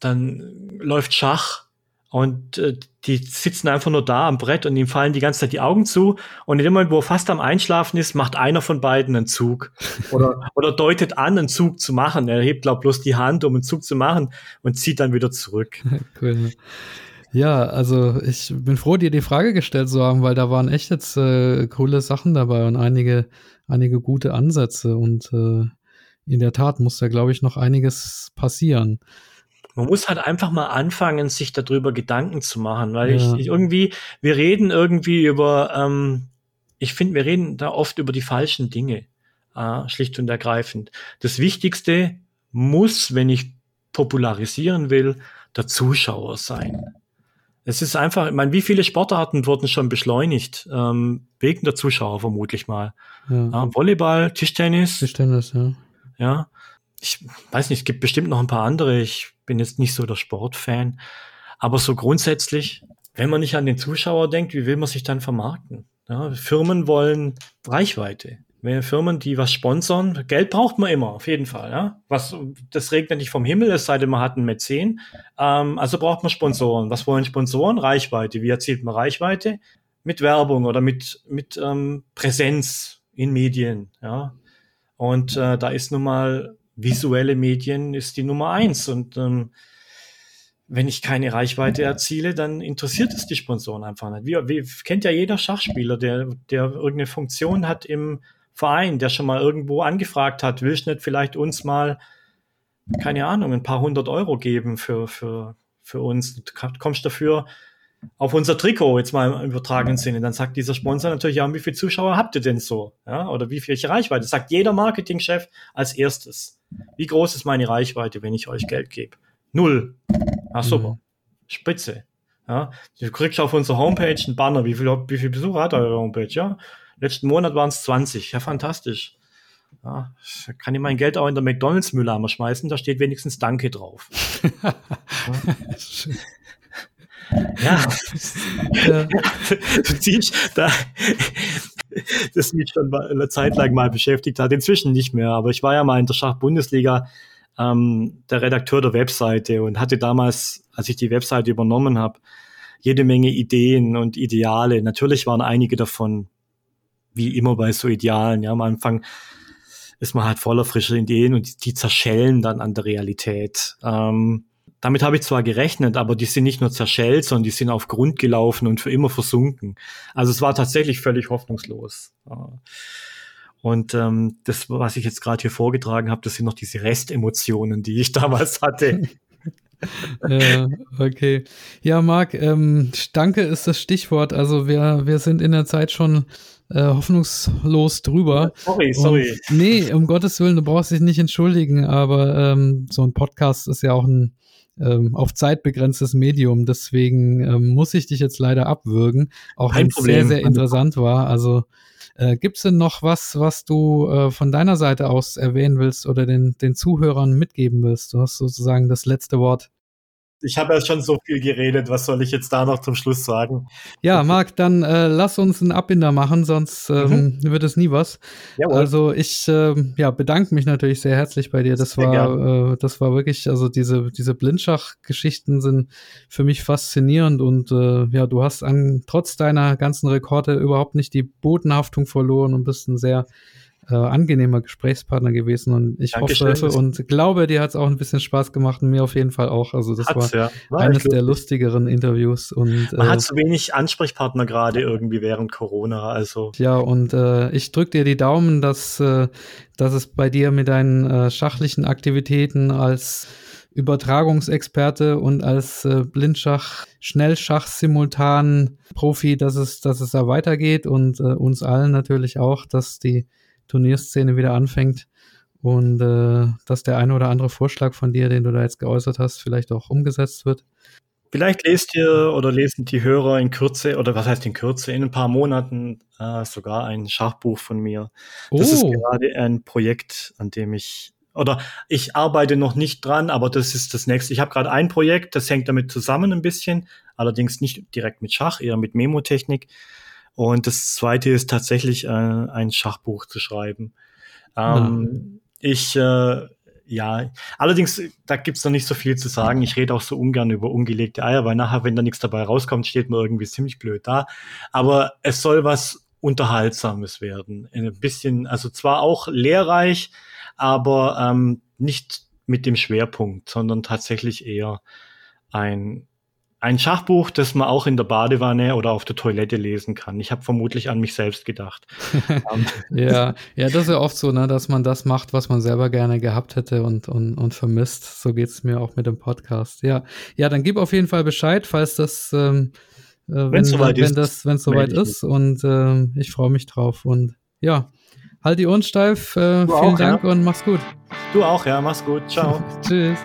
dann läuft Schach und äh, die sitzen einfach nur da am Brett und ihm fallen die ganze Zeit die Augen zu. Und in dem Moment, wo er fast am Einschlafen ist, macht einer von beiden einen Zug. Oder, oder deutet an, einen Zug zu machen. Er hebt, glaub bloß die Hand, um einen Zug zu machen und zieht dann wieder zurück. cool. Ja, also ich bin froh, dir die Frage gestellt zu haben, weil da waren echt jetzt äh, coole Sachen dabei und einige, einige gute Ansätze. Und äh, in der Tat muss da, glaube ich, noch einiges passieren man muss halt einfach mal anfangen, sich darüber Gedanken zu machen, weil ja. ich, ich, irgendwie, wir reden irgendwie über, ähm, ich finde, wir reden da oft über die falschen Dinge, äh, schlicht und ergreifend. Das Wichtigste muss, wenn ich popularisieren will, der Zuschauer sein. Es ist einfach, ich meine, wie viele Sportarten wurden schon beschleunigt? Ähm, wegen der Zuschauer vermutlich mal. Ja. Äh, Volleyball, Tischtennis. Tischtennis, ja. Ja. Ich weiß nicht, es gibt bestimmt noch ein paar andere. Ich bin jetzt nicht so der Sportfan. Aber so grundsätzlich, wenn man nicht an den Zuschauer denkt, wie will man sich dann vermarkten? Ja, Firmen wollen Reichweite. Wenn Firmen, die was sponsern, Geld braucht man immer, auf jeden Fall. Ja? Was, das regnet nicht vom Himmel, es sei denn, man hat einen Mäzen. Ähm, also braucht man Sponsoren. Was wollen Sponsoren? Reichweite. Wie erzielt man Reichweite? Mit Werbung oder mit, mit ähm, Präsenz in Medien. Ja? Und äh, da ist nun mal visuelle Medien ist die Nummer eins. Und ähm, wenn ich keine Reichweite erziele, dann interessiert es die Sponsoren einfach nicht. Wie, wie kennt ja jeder Schachspieler, der, der irgendeine Funktion hat im Verein, der schon mal irgendwo angefragt hat, willst du nicht vielleicht uns mal, keine Ahnung, ein paar hundert Euro geben für, für, für uns? Du kommst dafür auf unser Trikot, jetzt mal im übertragenen Sinne, dann sagt dieser Sponsor natürlich, ja, wie viele Zuschauer habt ihr denn so? Ja, oder wie viel Reichweite? Das sagt jeder Marketingchef als erstes. Wie groß ist meine Reichweite, wenn ich euch Geld gebe? Null. Ach super. Mhm. Spitze. Ja, du kriegst auf unserer Homepage einen Banner. Wie viel, wie viel Besucher hat eure Homepage? Ja, letzten Monat waren es 20. Ja, fantastisch. Ja, kann ich mein Geld auch in der McDonalds-Mülleimer schmeißen, da steht wenigstens Danke drauf. ja. Ja. da, das mich schon eine Zeit lang mal beschäftigt hat, inzwischen nicht mehr, aber ich war ja mal in der Schachbundesliga ähm, der Redakteur der Webseite und hatte damals, als ich die Webseite übernommen habe, jede Menge Ideen und Ideale. Natürlich waren einige davon, wie immer bei so Idealen, ja, am Anfang ist man halt voller frischer Ideen und die, zerschellen dann an der Realität. Ähm, damit habe ich zwar gerechnet, aber die sind nicht nur zerschellt, sondern die sind auf Grund gelaufen und für immer versunken. Also es war tatsächlich völlig hoffnungslos. Und ähm, das, was ich jetzt gerade hier vorgetragen habe, das sind noch diese Restemotionen, die ich damals hatte. ja, okay. Ja, Marc, ähm, danke ist das Stichwort. Also wir, wir sind in der Zeit schon äh, hoffnungslos drüber. Sorry, sorry. Und, nee, um Gottes Willen, du brauchst dich nicht entschuldigen, aber ähm, so ein Podcast ist ja auch ein ähm, auf Zeit begrenztes Medium. Deswegen ähm, muss ich dich jetzt leider abwürgen, auch wenn es sehr, sehr interessant war. Also äh, gibt es denn noch was, was du äh, von deiner Seite aus erwähnen willst oder den, den Zuhörern mitgeben willst? Du hast sozusagen das letzte Wort. Ich habe ja schon so viel geredet. Was soll ich jetzt da noch zum Schluss sagen? Ja, Marc, dann äh, lass uns einen Abbinder machen, sonst ähm, mhm. wird es nie was. Jawohl. Also ich äh, ja, bedanke mich natürlich sehr herzlich bei dir. Das sehr war, äh, das war wirklich, also diese, diese Blindschach-Geschichten sind für mich faszinierend und äh, ja, du hast an, trotz deiner ganzen Rekorde überhaupt nicht die Bodenhaftung verloren und bist ein sehr äh, angenehmer Gesprächspartner gewesen und ich Dankeschön. hoffe und glaube, dir hat es auch ein bisschen Spaß gemacht und mir auf jeden Fall auch. Also das Hat's, war, ja. war, eines der lustigeren Interviews und man äh, hat so wenig Ansprechpartner gerade irgendwie während Corona. Also ja und äh, ich drücke dir die Daumen, dass äh, dass es bei dir mit deinen äh, schachlichen Aktivitäten als Übertragungsexperte und als äh, Blindschach, Schnellschach simultan Profi, dass es, dass es da weitergeht und äh, uns allen natürlich auch, dass die Turnierszene wieder anfängt und äh, dass der eine oder andere Vorschlag von dir, den du da jetzt geäußert hast, vielleicht auch umgesetzt wird. Vielleicht lest ihr oder lesen die Hörer in Kürze, oder was heißt in Kürze, in ein paar Monaten äh, sogar ein Schachbuch von mir. Das oh. ist gerade ein Projekt, an dem ich, oder ich arbeite noch nicht dran, aber das ist das nächste. Ich habe gerade ein Projekt, das hängt damit zusammen ein bisschen, allerdings nicht direkt mit Schach, eher mit Memotechnik. Und das zweite ist tatsächlich äh, ein Schachbuch zu schreiben. Ähm, ja. Ich, äh, ja, allerdings, da gibt's noch nicht so viel zu sagen. Ich rede auch so ungern über ungelegte Eier, weil nachher, wenn da nichts dabei rauskommt, steht man irgendwie ziemlich blöd da. Aber es soll was Unterhaltsames werden. Ein bisschen, also zwar auch lehrreich, aber ähm, nicht mit dem Schwerpunkt, sondern tatsächlich eher ein ein Schachbuch, das man auch in der Badewanne oder auf der Toilette lesen kann. Ich habe vermutlich an mich selbst gedacht. Ähm, ja, ja, das ist ja oft so, ne, dass man das macht, was man selber gerne gehabt hätte und, und, und vermisst. So geht's mir auch mit dem Podcast. Ja, ja, dann gib auf jeden Fall Bescheid, falls das, ähm, äh, wenn, soweit wenn, ist, das, wenn es soweit ist. Und äh, ich freue mich drauf. Und ja, halt die Ohren steif. Äh, vielen auch, Dank ja. und mach's gut. Du auch, ja, mach's gut. Ciao. Tschüss.